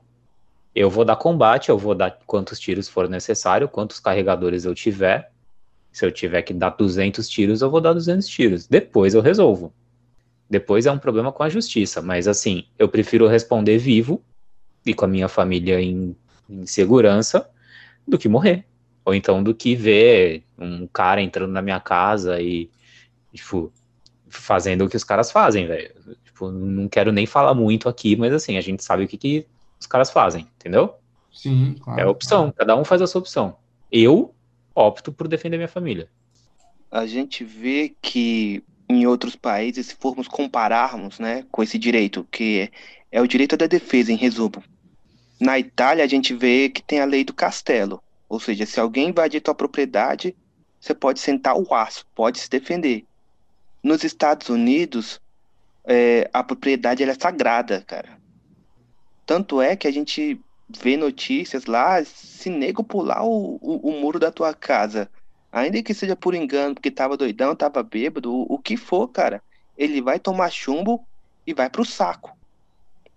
Eu vou dar combate, eu vou dar quantos tiros for necessário, quantos carregadores eu tiver. Se eu tiver que dar 200 tiros, eu vou dar 200 tiros. Depois eu resolvo. Depois é um problema com a justiça. Mas assim, eu prefiro responder vivo e com a minha família em, em segurança do que morrer. Ou então do que ver um cara entrando na minha casa e, tipo, fazendo o que os caras fazem, velho. Tipo, não quero nem falar muito aqui, mas assim, a gente sabe o que, que os caras fazem, entendeu? Sim, claro. É a opção, cada um faz a sua opção. Eu opto por defender minha família. a gente vê que em outros países, se formos compararmos, né, com esse direito, que é, é o direito da defesa, em resumo. Na Itália, a gente vê que tem a lei do castelo, ou seja, se alguém invadir tua propriedade, você pode sentar o aço, pode se defender. Nos Estados Unidos, é, a propriedade é sagrada, cara. Tanto é que a gente vê notícias lá, se nego pular o, o, o muro da tua casa, ainda que seja por engano, porque tava doidão, tava bêbado, o, o que for, cara, ele vai tomar chumbo e vai pro saco.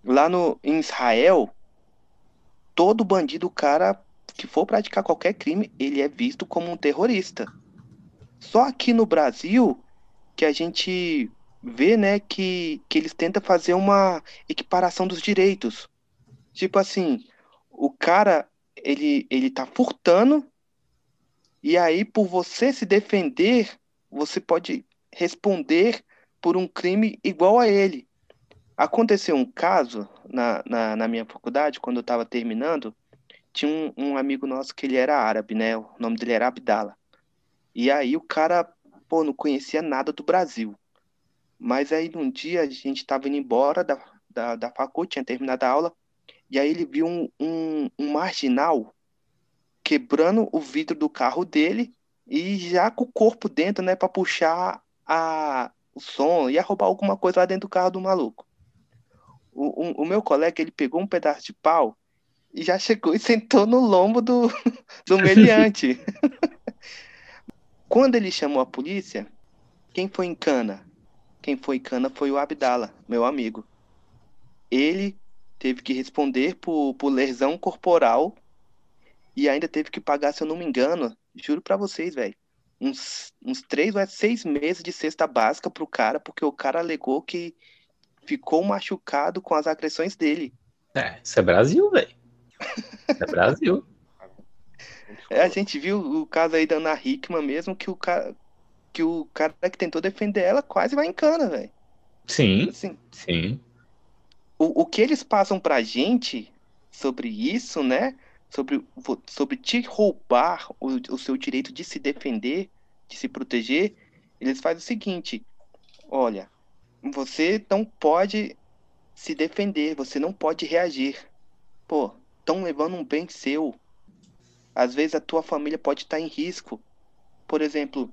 lá no, em Israel, todo bandido, cara que for praticar qualquer crime, ele é visto como um terrorista. Só aqui no Brasil que a gente vê, né, que, que eles tentam fazer uma equiparação dos direitos. Tipo assim, o cara, ele, ele tá furtando, e aí por você se defender, você pode responder por um crime igual a ele. Aconteceu um caso na, na, na minha faculdade, quando eu estava terminando, tinha um, um, amigo nosso que ele era árabe, né? O nome dele era Abdala. E aí o cara, pô, não conhecia nada do Brasil. Mas aí num dia a gente estava indo embora da, da, da faculdade, tinha terminado a aula, e aí ele viu um, um, um marginal quebrando o vidro do carro dele e já com o corpo dentro, né, para puxar a, o som, ia roubar alguma coisa lá dentro do carro do maluco. O, o, o, meu colega, ele pegou um pedaço de pau e já chegou e sentou no lombo do, do meliante. Quando ele chamou a polícia, quem foi em cana? Quem foi cana foi o Abdala, meu amigo. Ele teve que responder por, por lesão corporal e ainda teve que pagar, se eu não me engano, juro para vocês, velho, uns, uns três ou seis meses de cesta básica pro cara, porque o cara alegou que ficou machucado com as agressões dele. É, isso é Brasil, velho. É Brasil. É, a gente viu o caso aí da Ana Hickman mesmo, que o cara que o cara que tentou defender ela quase vai em cana, velho. Sim, assim, sim. O, o que eles passam pra gente sobre isso, né? Sobre, sobre te roubar o, o seu direito de se defender, de se proteger, eles fazem o seguinte: olha, você não pode se defender, você não pode reagir. Pô, estão levando um bem seu. Às vezes a tua família pode estar em risco. Por exemplo,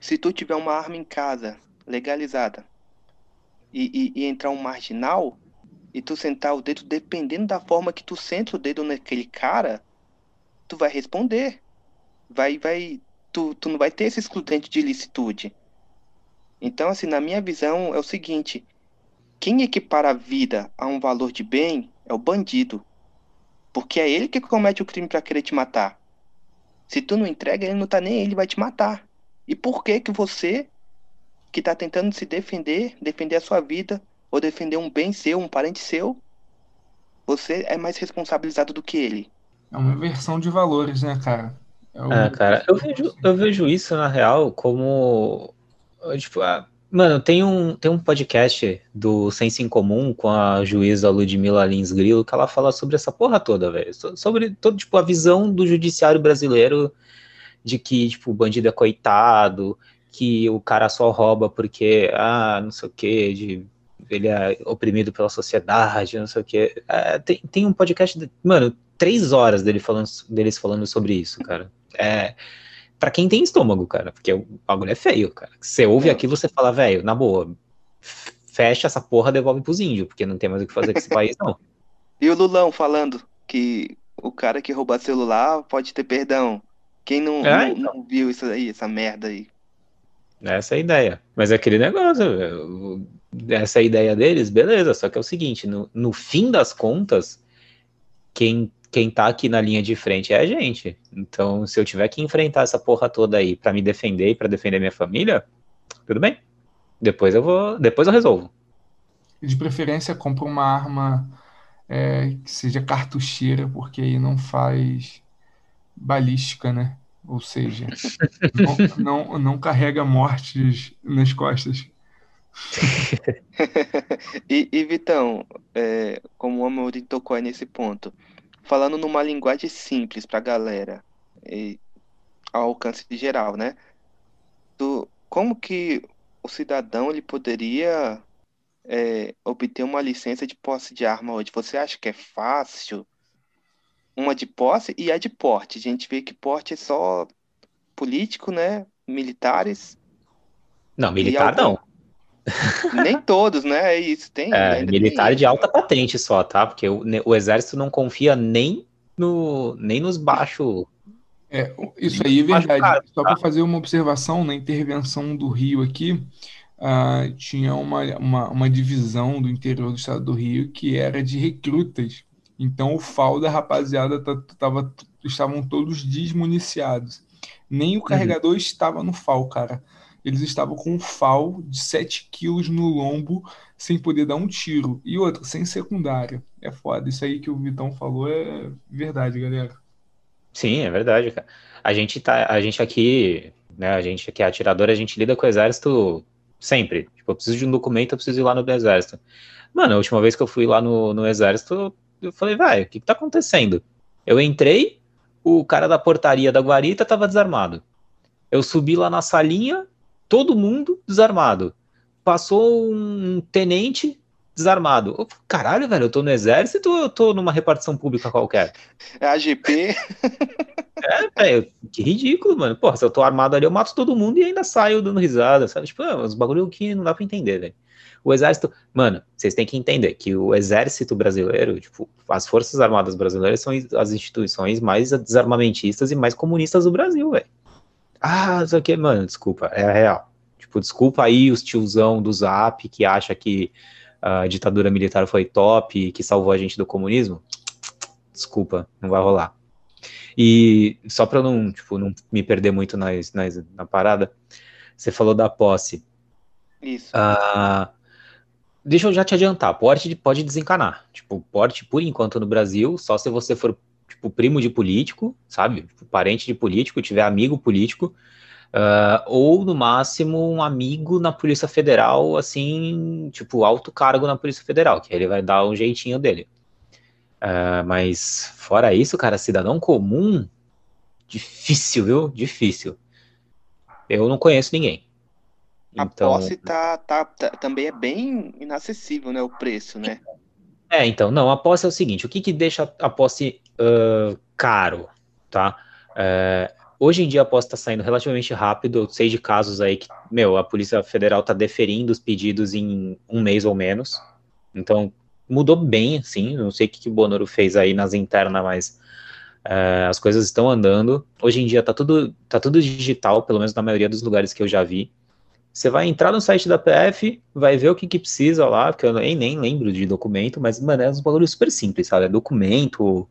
se tu tiver uma arma em casa legalizada e, e, e entrar um marginal e tu sentar o dedo, dependendo da forma que tu senta o dedo naquele cara, tu vai responder. Vai, vai, tu, tu não vai ter esse excludente de ilicitude. Então, assim, na minha visão é o seguinte: quem equipara a vida a um valor de bem é o bandido. Porque é ele que comete o crime para querer te matar. Se tu não entrega, ele não tá nem aí, ele vai te matar. E por que que você, que tá tentando se defender, defender a sua vida, ou defender um bem seu, um parente seu, você é mais responsabilizado do que ele? É uma inversão de valores, né, cara? É o... Ah, cara, eu vejo, eu vejo isso, na real, como Tipo, ah, mano, tem um, tem um podcast do Senso em Comum com a juíza Ludmila Lins Grilo que ela fala sobre essa porra toda, velho. Sobre todo, tipo, a visão do judiciário brasileiro de que, tipo, o bandido é coitado, que o cara só rouba porque, ah, não sei o que, de ele é oprimido pela sociedade, não sei o que. É, tem, tem um podcast, de, mano, três horas dele falando, deles falando sobre isso, cara. É, para quem tem estômago, cara, porque o bagulho é feio, cara. Você ouve é. aquilo, você fala, velho, na boa, fecha essa porra, devolve pros índios, porque não tem mais o que fazer com esse país, não. E o Lulão falando que o cara que roubar celular pode ter perdão. Quem não, é, não, então. não, viu isso aí, essa merda aí? Essa é a ideia. Mas é aquele negócio, essa é a ideia deles, beleza. Só que é o seguinte, no, no fim das contas, quem quem tá aqui na linha de frente é a gente. Então, se eu tiver que enfrentar essa porra toda aí para me defender e para defender minha família, tudo bem. Depois eu vou, depois eu resolvo. De preferência, compra uma arma é, que seja cartucheira, porque aí não faz balística, né? Ou seja, não, não, não carrega mortes nas costas. e, e, Vitão, é, como o Amorim tocou aí nesse ponto, falando numa linguagem simples para a galera, e ao alcance geral, né? Do, como que o cidadão ele poderia é, obter uma licença de posse de arma hoje? Você acha que é fácil? Uma de posse e a de porte. A gente vê que porte é só político, né? Militares. Não, militar não. Nem todos, né? É isso. Tem. É, militar de alta patente só, tá? Porque o, o exército não confia nem, no, nem nos baixos. É, isso aí é verdade. Só para tá? fazer uma observação na intervenção do Rio aqui, uh, tinha uma, uma, uma divisão do interior do estado do Rio que era de recrutas. Então o FAO da rapaziada tava, estavam todos desmuniciados. Nem o uhum. carregador uhum. estava no FAO, cara. Eles estavam com um FAO de 7 quilos no lombo, sem poder dar um tiro. E outra, sem secundária. É foda. Isso aí que o Vitão falou é verdade, galera. Sim, é verdade, cara. A gente tá, a gente aqui, né, a gente que é atirador, a gente lida com o exército sempre. Tipo, eu preciso de um documento, eu preciso ir lá no exército. Mano, a última vez que eu fui lá no, no exército, eu falei, vai, o que, que tá acontecendo? Eu entrei, o cara da portaria da guarita tava desarmado. Eu subi lá na salinha, todo mundo desarmado. Passou um tenente desarmado. Caralho, velho, eu tô no exército ou eu tô numa repartição pública qualquer? É a GP. é, velho, que ridículo, mano. Porra, se eu tô armado ali, eu mato todo mundo e ainda saio dando risada, sabe? Tipo, é, uns bagulho que não dá pra entender, velho. O exército, mano, vocês têm que entender que o exército brasileiro, tipo, as forças armadas brasileiras são as instituições mais desarmamentistas e mais comunistas do Brasil, velho. Ah, isso aqui, mano, desculpa, é a real. Tipo, desculpa aí os tiozão do Zap que acha que a ditadura militar foi top e que salvou a gente do comunismo. Desculpa, não vai rolar. E só para não, tipo, não me perder muito nas, nas, na parada, você falou da posse. Isso. Uh, deixa eu já te adiantar, porte pode desencanar. Tipo, porte, por enquanto, no Brasil, só se você for, tipo, primo de político, sabe? Tipo, parente de político, tiver amigo político, Uh, ou no máximo um amigo na Polícia Federal, assim, tipo, alto cargo na Polícia Federal, que ele vai dar um jeitinho dele. Uh, mas fora isso, cara, cidadão comum, difícil, viu? Difícil. Eu não conheço ninguém. A então... posse tá, tá, tá, também é bem inacessível, né? O preço, né? É, então, não, a posse é o seguinte, o que que deixa a posse uh, caro, tá? Uh, Hoje em dia a posse está saindo relativamente rápido. Eu sei de casos aí que, meu, a Polícia Federal está deferindo os pedidos em um mês ou menos. Então, mudou bem, assim. Não sei o que, que o Bonoro fez aí nas internas, mas é, as coisas estão andando. Hoje em dia tá tudo, tá tudo digital, pelo menos na maioria dos lugares que eu já vi. Você vai entrar no site da PF, vai ver o que, que precisa lá, porque eu nem, nem lembro de documento, mas, mano, é um bagulho super simples, sabe? É documento,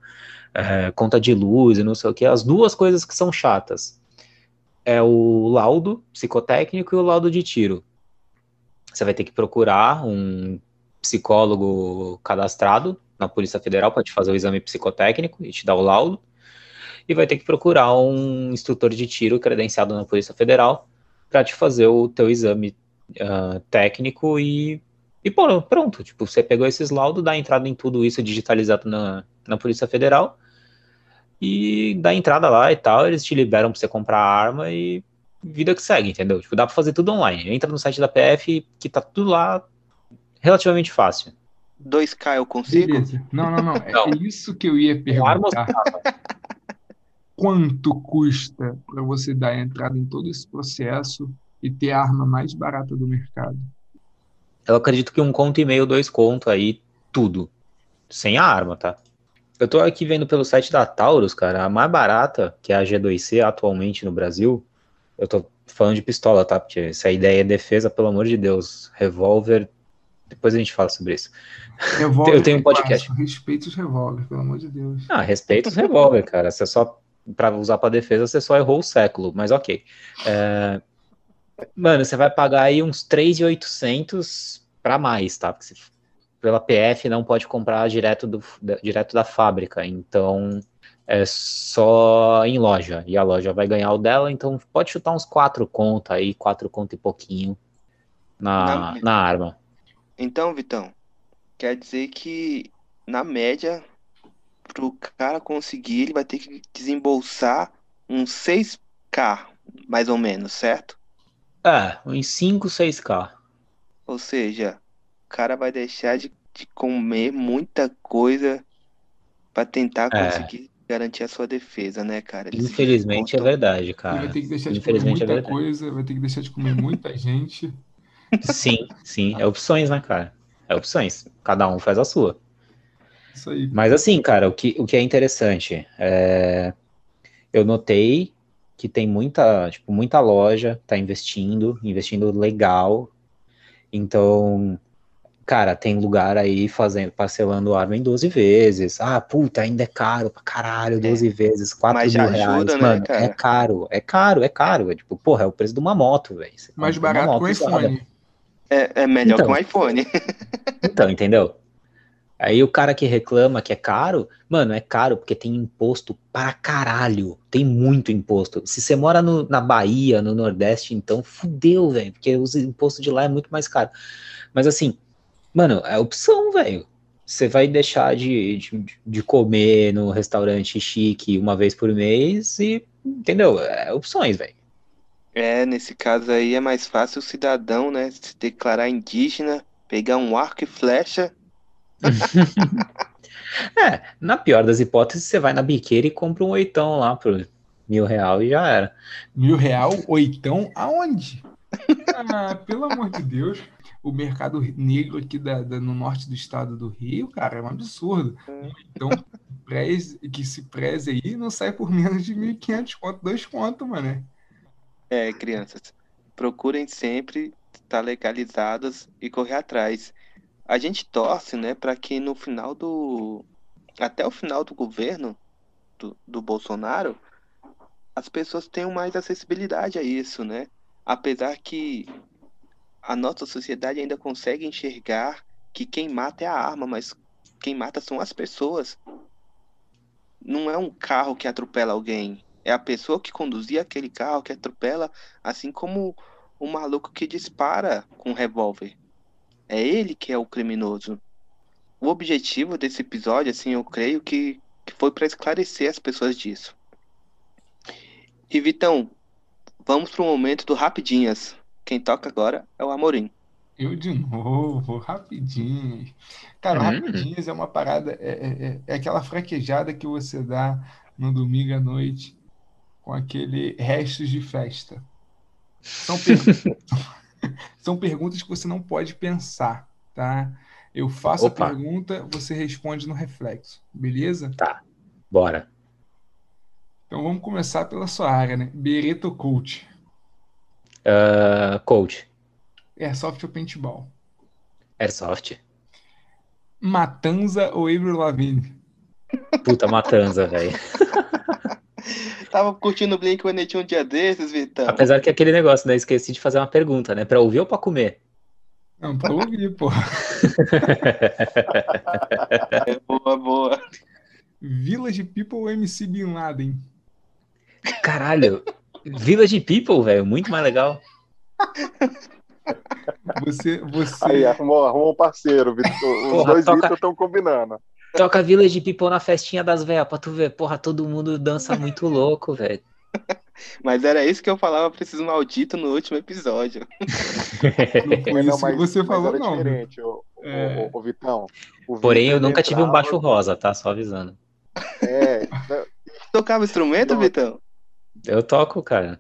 é, conta de luz e não sei o que, as duas coisas que são chatas. É o laudo psicotécnico e o laudo de tiro. Você vai ter que procurar um psicólogo cadastrado na Polícia Federal para te fazer o exame psicotécnico e te dar o laudo. E vai ter que procurar um instrutor de tiro credenciado na Polícia Federal para te fazer o teu exame uh, técnico e, e pronto. Tipo, você pegou esses laudos, dá entrada em tudo isso digitalizado na, na Polícia Federal e dá entrada lá e tal, eles te liberam pra você comprar a arma e vida que segue, entendeu? Tipo, dá pra fazer tudo online. Entra no site da PF que tá tudo lá relativamente fácil. 2K eu consigo? Beleza. Não, não, não. É não. isso que eu ia perguntar. Quanto custa para você dar entrada em todo esse processo e ter a arma mais barata do mercado? Eu acredito que um conto e meio, dois conto aí, tudo. Sem a arma, tá? Eu tô aqui vendo pelo site da Taurus, cara, a mais barata, que é a G2C atualmente no Brasil. Eu tô falando de pistola, tá? Porque se a ideia é defesa, pelo amor de Deus, revólver. Depois a gente fala sobre isso. Revólver, eu tenho um podcast. Respeita os revólver, pelo amor de Deus. Ah, respeita os revólver, cara. Você só para usar para defesa, você só errou o século, mas ok. É... Mano, você vai pagar aí uns 3.800 para mais, tá? Porque pela PF não pode comprar direto, do, direto da fábrica, então é só em loja, e a loja vai ganhar o dela, então pode chutar uns quatro conto aí, quatro conto e pouquinho na, na, na arma. Então, Vitão, quer dizer que na média, pro cara conseguir, ele vai ter que desembolsar uns 6k, mais ou menos, certo? É, uns 5, 6k. Ou seja, o cara vai deixar de, de comer muita coisa para tentar é. conseguir garantir a sua defesa, né, cara? Eles Infelizmente é verdade, cara. Ele vai ter que deixar de comer é muita é coisa, vai ter que deixar de comer muita gente. Sim, sim, é opções, né, cara? É opções. Cada um faz a sua. Isso aí. Mas assim, cara, o que, o que é interessante é... eu notei que tem muita, tipo, muita loja tá investindo, investindo legal Então, cara, tem lugar aí fazendo, parcelando arma em 12 vezes. Ah, puta, ainda é caro pra caralho, 12 vezes, 4 Mas mil já reais. ajuda, né, Mano, cara? é caro, é caro, é caro. É tipo, porra, é o preço de uma moto, velho. Mais barato que usada. iPhone. É, é melhor Então. que um iPhone. Então, entendeu? Aí o cara que reclama que é caro, mano, é caro porque tem imposto para caralho. Tem muito imposto. Se você mora no- na Bahia, no Nordeste, então fudeu, velho, porque os impostos de lá é muito mais caro. Mas assim, mano, é opção, velho. Você vai deixar de, de, de comer no restaurante chique uma vez por mês e, entendeu? É opções, velho. É, nesse caso aí é mais fácil o cidadão, né, se declarar indígena, pegar um arco e flecha. É, na pior das hipóteses, você vai na biqueira e compra um oitão lá por mil real e já era. Mil real, oitão, aonde? Ah, pelo amor de Deus. O mercado negro aqui da, da- no norte do estado do Rio, cara, é um absurdo. Então, preze, que se preze aí, não sai por menos de 1.500 conto, dois conto, mano. É, crianças, procurem sempre estar legalizadas e correr atrás. A gente torce, né, para que no final do. Até o final do governo do, do Bolsonaro, as pessoas tenham mais acessibilidade a isso, né? Apesar que a nossa sociedade ainda consegue enxergar que quem mata é a arma, mas quem mata são as pessoas. Não é um carro que atropela alguém, é a pessoa que conduzia aquele carro que atropela, assim como o maluco que dispara com um revólver. É ele que é o criminoso. O objetivo desse episódio, assim, eu creio que, que foi para esclarecer as pessoas disso. E Vitão, vamos pro momento do Rapidinhas. Quem toca agora é o Amorim. Eu de novo, rapidinho. Cara, o Hum. rapidinhos é uma parada, é, é- é- é aquela fraquejada que você dá no domingo à noite com aquele restos de festa. São, per- São perguntas que você não pode pensar, tá? Eu faço Opa. a pergunta, você responde no reflexo, beleza? Bora. Então vamos começar pela sua área, né? Bereto Coach, Ah, coach, Airsoft ou Paintball? Airsoft. Matanza ou Avril Lavigne? Puta matanza, velho. Tava curtindo o Blink-182 um dia desses, Vitão. Apesar que aquele negócio, né? Esqueci de fazer uma pergunta, né? Pra ouvir ou pra comer? Não, pra ouvir, porra. É, boa, boa. Village People ou MC Bin Laden? Caralho. Village People, velho. Muito mais legal. Você, você... Aí, arrumou, arrumou um parceiro, Vitor. Os Porra, dois toca- Vitor estão combinando. Toca Village People na festinha das velhas pra tu ver. Porra, todo mundo dança muito louco, velho. Mas era isso que eu falava pra esses malditos no último episódio. Não foi É, isso que você falou, era não. diferente, ô, É. ô, ô, Vitão. O Porém, eu nunca tive um baixo rosa, tá? Só avisando. É, Tocava instrumento, Não. Vitão? Eu toco, cara.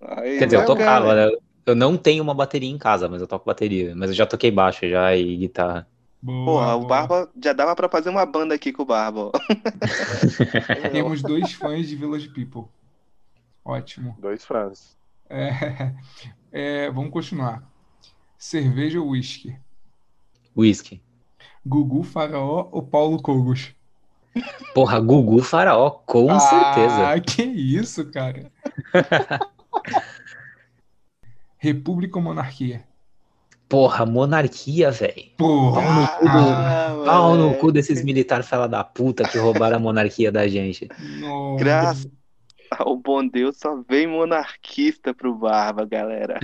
Aí, Quer dizer, eu bacana. tocava, né? Eu não tenho uma bateria em casa, mas eu toco bateria. Mas eu já toquei baixo já e guitarra. Boa, Porra, o boa. Barba já dava pra fazer uma banda aqui com o Barba. Temos dois fãs de Village People. Ótimo. dois fãs. É, é, vamos continuar. Cerveja ou whisky? Whisky. Gugu Faraó ou Paulo Cogos? Porra, Gugu Faraó, com certeza. Ah, que isso, cara. República ou monarquia? Porra, monarquia, velho. Porra. Pau no cu do- Ah, Pau no cu desses militares fela da puta que roubaram a monarquia da gente. Nossa. Graças ao bom Deus, só vem monarquista pro Barba, galera.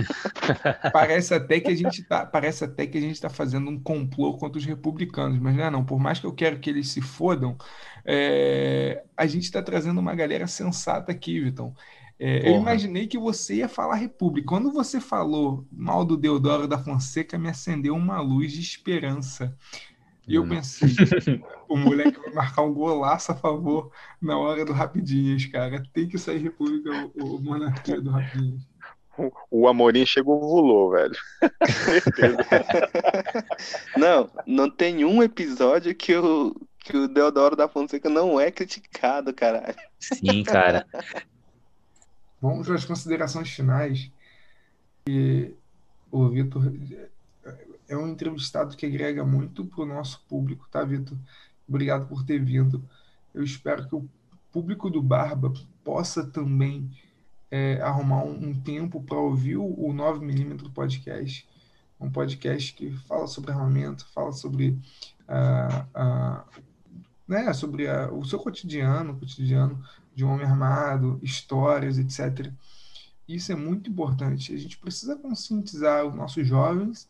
Parece até que a gente tá, parece até que a gente tá fazendo um complô contra os republicanos, mas não é não. Por mais que eu quero que eles se fodam, é, a gente tá trazendo uma galera sensata aqui, Vitão. É, eu imaginei que você ia falar república. Quando você falou mal do Deodoro da Fonseca, me acendeu uma luz de esperança. E eu Hum. pensei, o moleque vai marcar um golaço a favor na hora do Rapidinhas, cara. Tem que sair república ou, ou monarquia do Rapidinhas. O Amorim chegou vulou, velho. Não, não tem um episódio que o, que o Deodoro da Fonseca não é criticado, caralho. Sim, cara. Vamos às considerações finais. E o Vitor, é um entrevistado que agrega muito para o nosso público, tá, Vitor? Obrigado por ter vindo. Eu espero que o público do Barba possa também é, arrumar um, um tempo para ouvir o, o 9mm Podcast, um podcast que fala sobre armamento, fala sobre, uh, uh, né, sobre uh, o seu cotidiano, cotidiano de um homem armado, histórias, etc. Isso é muito importante. A gente precisa conscientizar os nossos jovens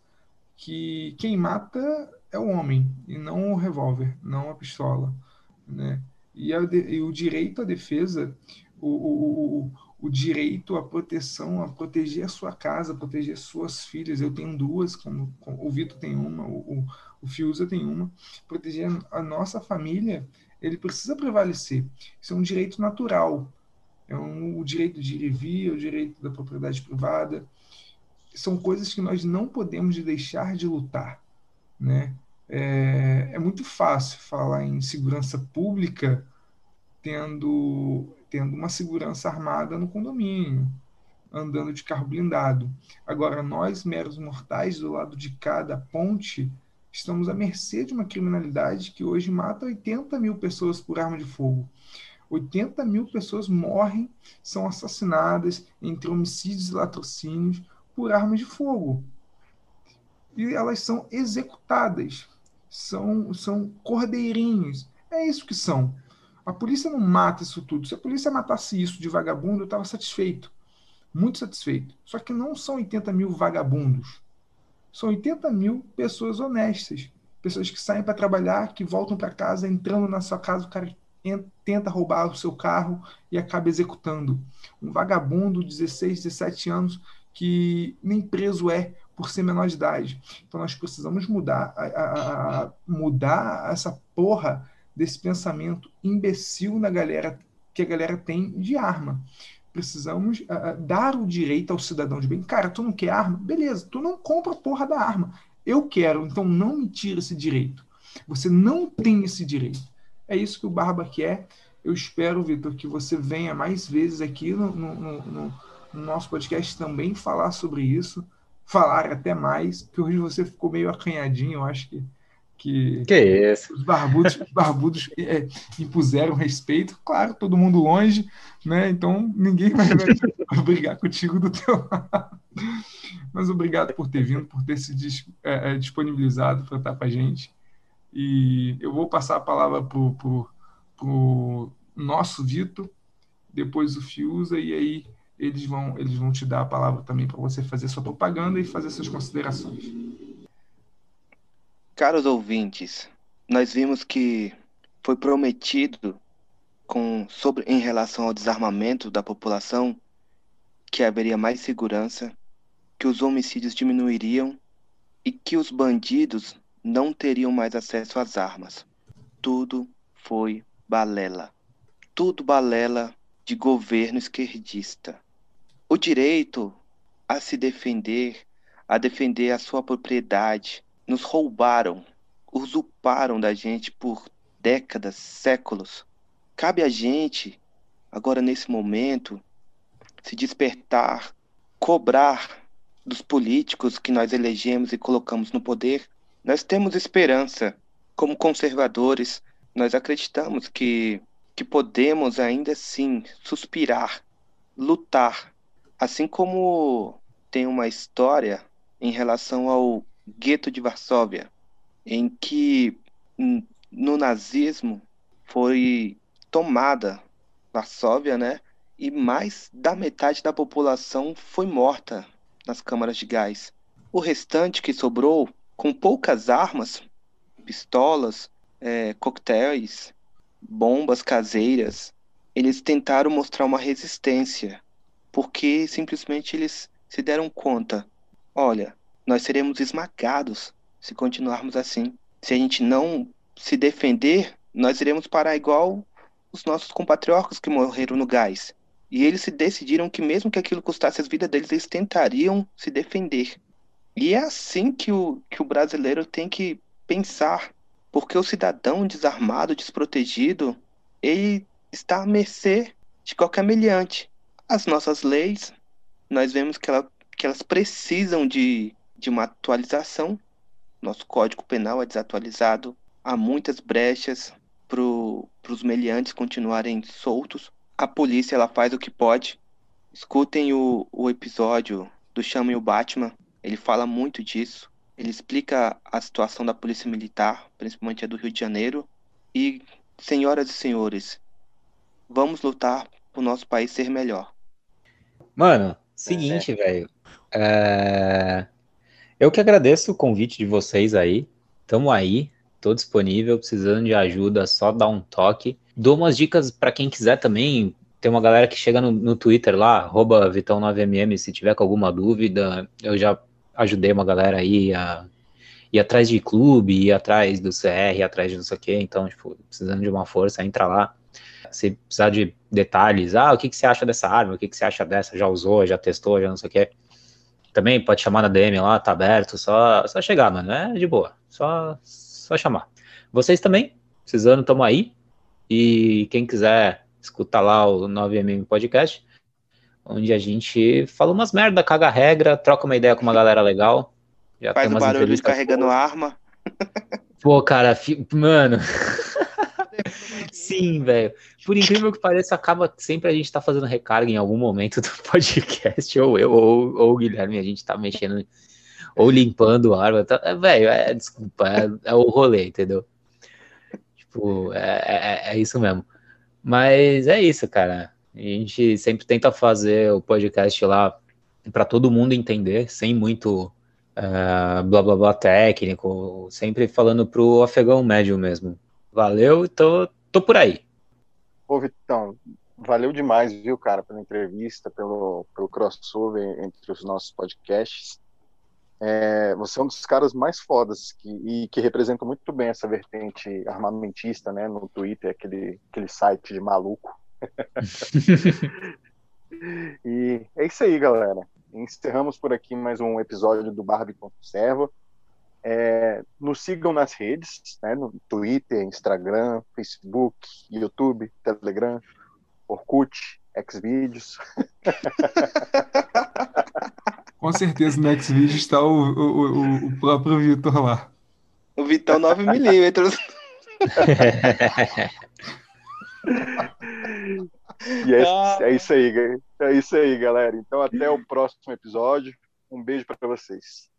que quem mata é o homem e não o revólver, não a pistola, né? E, a, e o direito à defesa, o, o, o, o, direito à proteção, a proteger a sua casa, proteger suas filhas. Eu tenho duas, como, como o Vitor tem uma, o, o Fiuza tem uma. Proteger a nossa família, ele precisa prevalecer. Isso é um direito natural. É um, o direito de ir e vir, o direito da propriedade privada, são coisas que nós não podemos deixar de lutar, né? É, é muito fácil falar em segurança pública tendo, tendo uma segurança armada no condomínio, andando de carro blindado. Agora, nós, meros mortais, do lado de cada ponte, estamos à mercê de uma criminalidade que hoje mata 80 mil pessoas por arma de fogo. 80 mil pessoas morrem, são assassinadas entre homicídios e latrocínios por armas de fogo. E elas são executadas, são, são cordeirinhos. É isso que são. A polícia não mata isso tudo. Se a polícia matasse isso de vagabundo, eu estava satisfeito. Muito satisfeito. Só que não são 80 mil vagabundos. São 80 mil pessoas honestas. Pessoas que saem para trabalhar, que voltam para casa, entrando na sua casa, o cara tenta roubar o seu carro e acaba executando. Um vagabundo, 16, 17 anos, que nem preso é por ser menor de idade. Então nós precisamos mudar, a, a, a, mudar essa porra desse pensamento imbecil na galera que a galera tem de arma. Precisamos uh, dar o direito ao cidadão de bem. Cara, tu não quer arma? Beleza, tu não compra a porra da arma. Eu quero, então não me tira esse direito. Você não tem esse direito. É isso que o Barba quer. Eu espero, Vitor, que você venha mais vezes aqui no, no, no no nosso podcast também falar sobre isso, falar até mais, que hoje você ficou meio acanhadinho, eu acho que que, que isso? os barbudos, os barbudos é, impuseram respeito, claro, todo mundo longe, né? Então ninguém vai, vai brigar contigo do teu lado. Mas obrigado por ter vindo, por ter se é, é, disponibilizado para estar com a gente. E eu vou passar a palavra para o nosso Vitor, depois o Fiuza, e aí eles vão, eles vão te dar a palavra também para você fazer sua propaganda e fazer suas considerações. Caros ouvintes, nós vimos que foi prometido com sobre em relação ao desarmamento da população que haveria mais segurança, que os homicídios diminuiriam e que os bandidos não teriam mais acesso às armas. Tudo foi balela. Tudo balela de governo esquerdista. O direito a se defender, a defender a sua propriedade, nos roubaram, usurparam da gente por décadas, séculos. Cabe a gente, agora nesse momento, se despertar, cobrar dos políticos que nós elegemos e colocamos no poder. Nós temos esperança. Como conservadores, nós acreditamos que, que podemos ainda assim suspirar, lutar Assim como tem uma história em relação ao gueto de Varsóvia, em que no nazismo foi tomada Varsóvia, né? E mais da metade da população foi morta nas câmaras de gás. O restante que sobrou, com poucas armas, pistolas, é, coquetéis, bombas caseiras, eles tentaram mostrar uma resistência porque simplesmente eles se deram conta: olha, nós seremos esmagados se continuarmos assim. Se a gente não se defender, nós iremos parar igual os nossos compatriotas que morreram no gás. E eles se decidiram que, mesmo que aquilo custasse as vidas deles, eles tentariam se defender. E é assim que o, que o brasileiro tem que pensar. Porque o cidadão desarmado, desprotegido, ele está à mercê de qualquer meliante as nossas leis, nós vemos que, ela, que elas precisam de, de uma atualização Nosso Código Penal é desatualizado, há muitas brechas para os meliantes continuarem soltos. A polícia ela faz o que pode. Escutem o, o episódio do Chamem o Batman, ele fala muito disso. Ele explica a situação da polícia militar, principalmente a do Rio de Janeiro. E, senhoras e senhores, vamos lutar para o nosso país ser melhor. Mano, seguinte, é. velho. É... Eu que agradeço o convite de vocês aí. Tamo aí, tô disponível, precisando de ajuda, só dá um toque. Dou umas dicas para quem quiser também. Tem uma galera que chega no, no Twitter lá, Vitão9mm, se tiver com alguma dúvida. Eu já ajudei uma galera aí a ir atrás de clube, ir atrás do CR, ir atrás de não sei o quê. Então, tipo, precisando de uma força, entra lá. Se precisar de detalhes, ah, o que, que você acha dessa arma, o que, que você acha dessa, já usou, já testou, já não sei o quê também pode chamar na DM lá, tá aberto, só, só chegar, mano, é de boa, só, só chamar. Vocês também, precisando, tamo aí, e quem quiser escutar lá o 9mm Podcast, onde a gente fala umas merda, caga regra, troca uma ideia com uma galera legal. Já Faz o barulho de carregando arma. Pô, cara, fi... mano... Sim, velho. Por incrível que pareça, acaba sempre a gente tá fazendo recarga em algum momento do podcast, ou eu, ou, ou o Guilherme, a gente tá mexendo, ou limpando a árvore. Tá, é, velho, é, desculpa, é, é, o rolê, entendeu? Tipo, é, é, é isso mesmo. Mas é isso, cara. A gente sempre tenta fazer o podcast lá para todo mundo entender, sem muito uh, blá blá blá técnico, sempre falando pro afegão médio mesmo. Valeu, tô, tô por aí. Ô, Vitão, valeu demais, viu, cara, pela entrevista, pelo, pelo crossover entre os nossos podcasts. É, você é um dos caras mais fodas que, e que representa muito bem essa vertente armamentista, né, no Twitter, aquele, aquele site de maluco. e é isso aí, galera. Encerramos por aqui mais um episódio do Barbie Conserva. É, nos sigam nas redes, né, no Twitter, Instagram, Facebook, YouTube, Telegram, Orkut, Xvideos. Com certeza no Xvideos está o, o, o, próprio Vitor lá. O Vitão 9mm. e é, ah. é isso aí, é isso aí, galera. Então até o próximo episódio. Um beijo para vocês.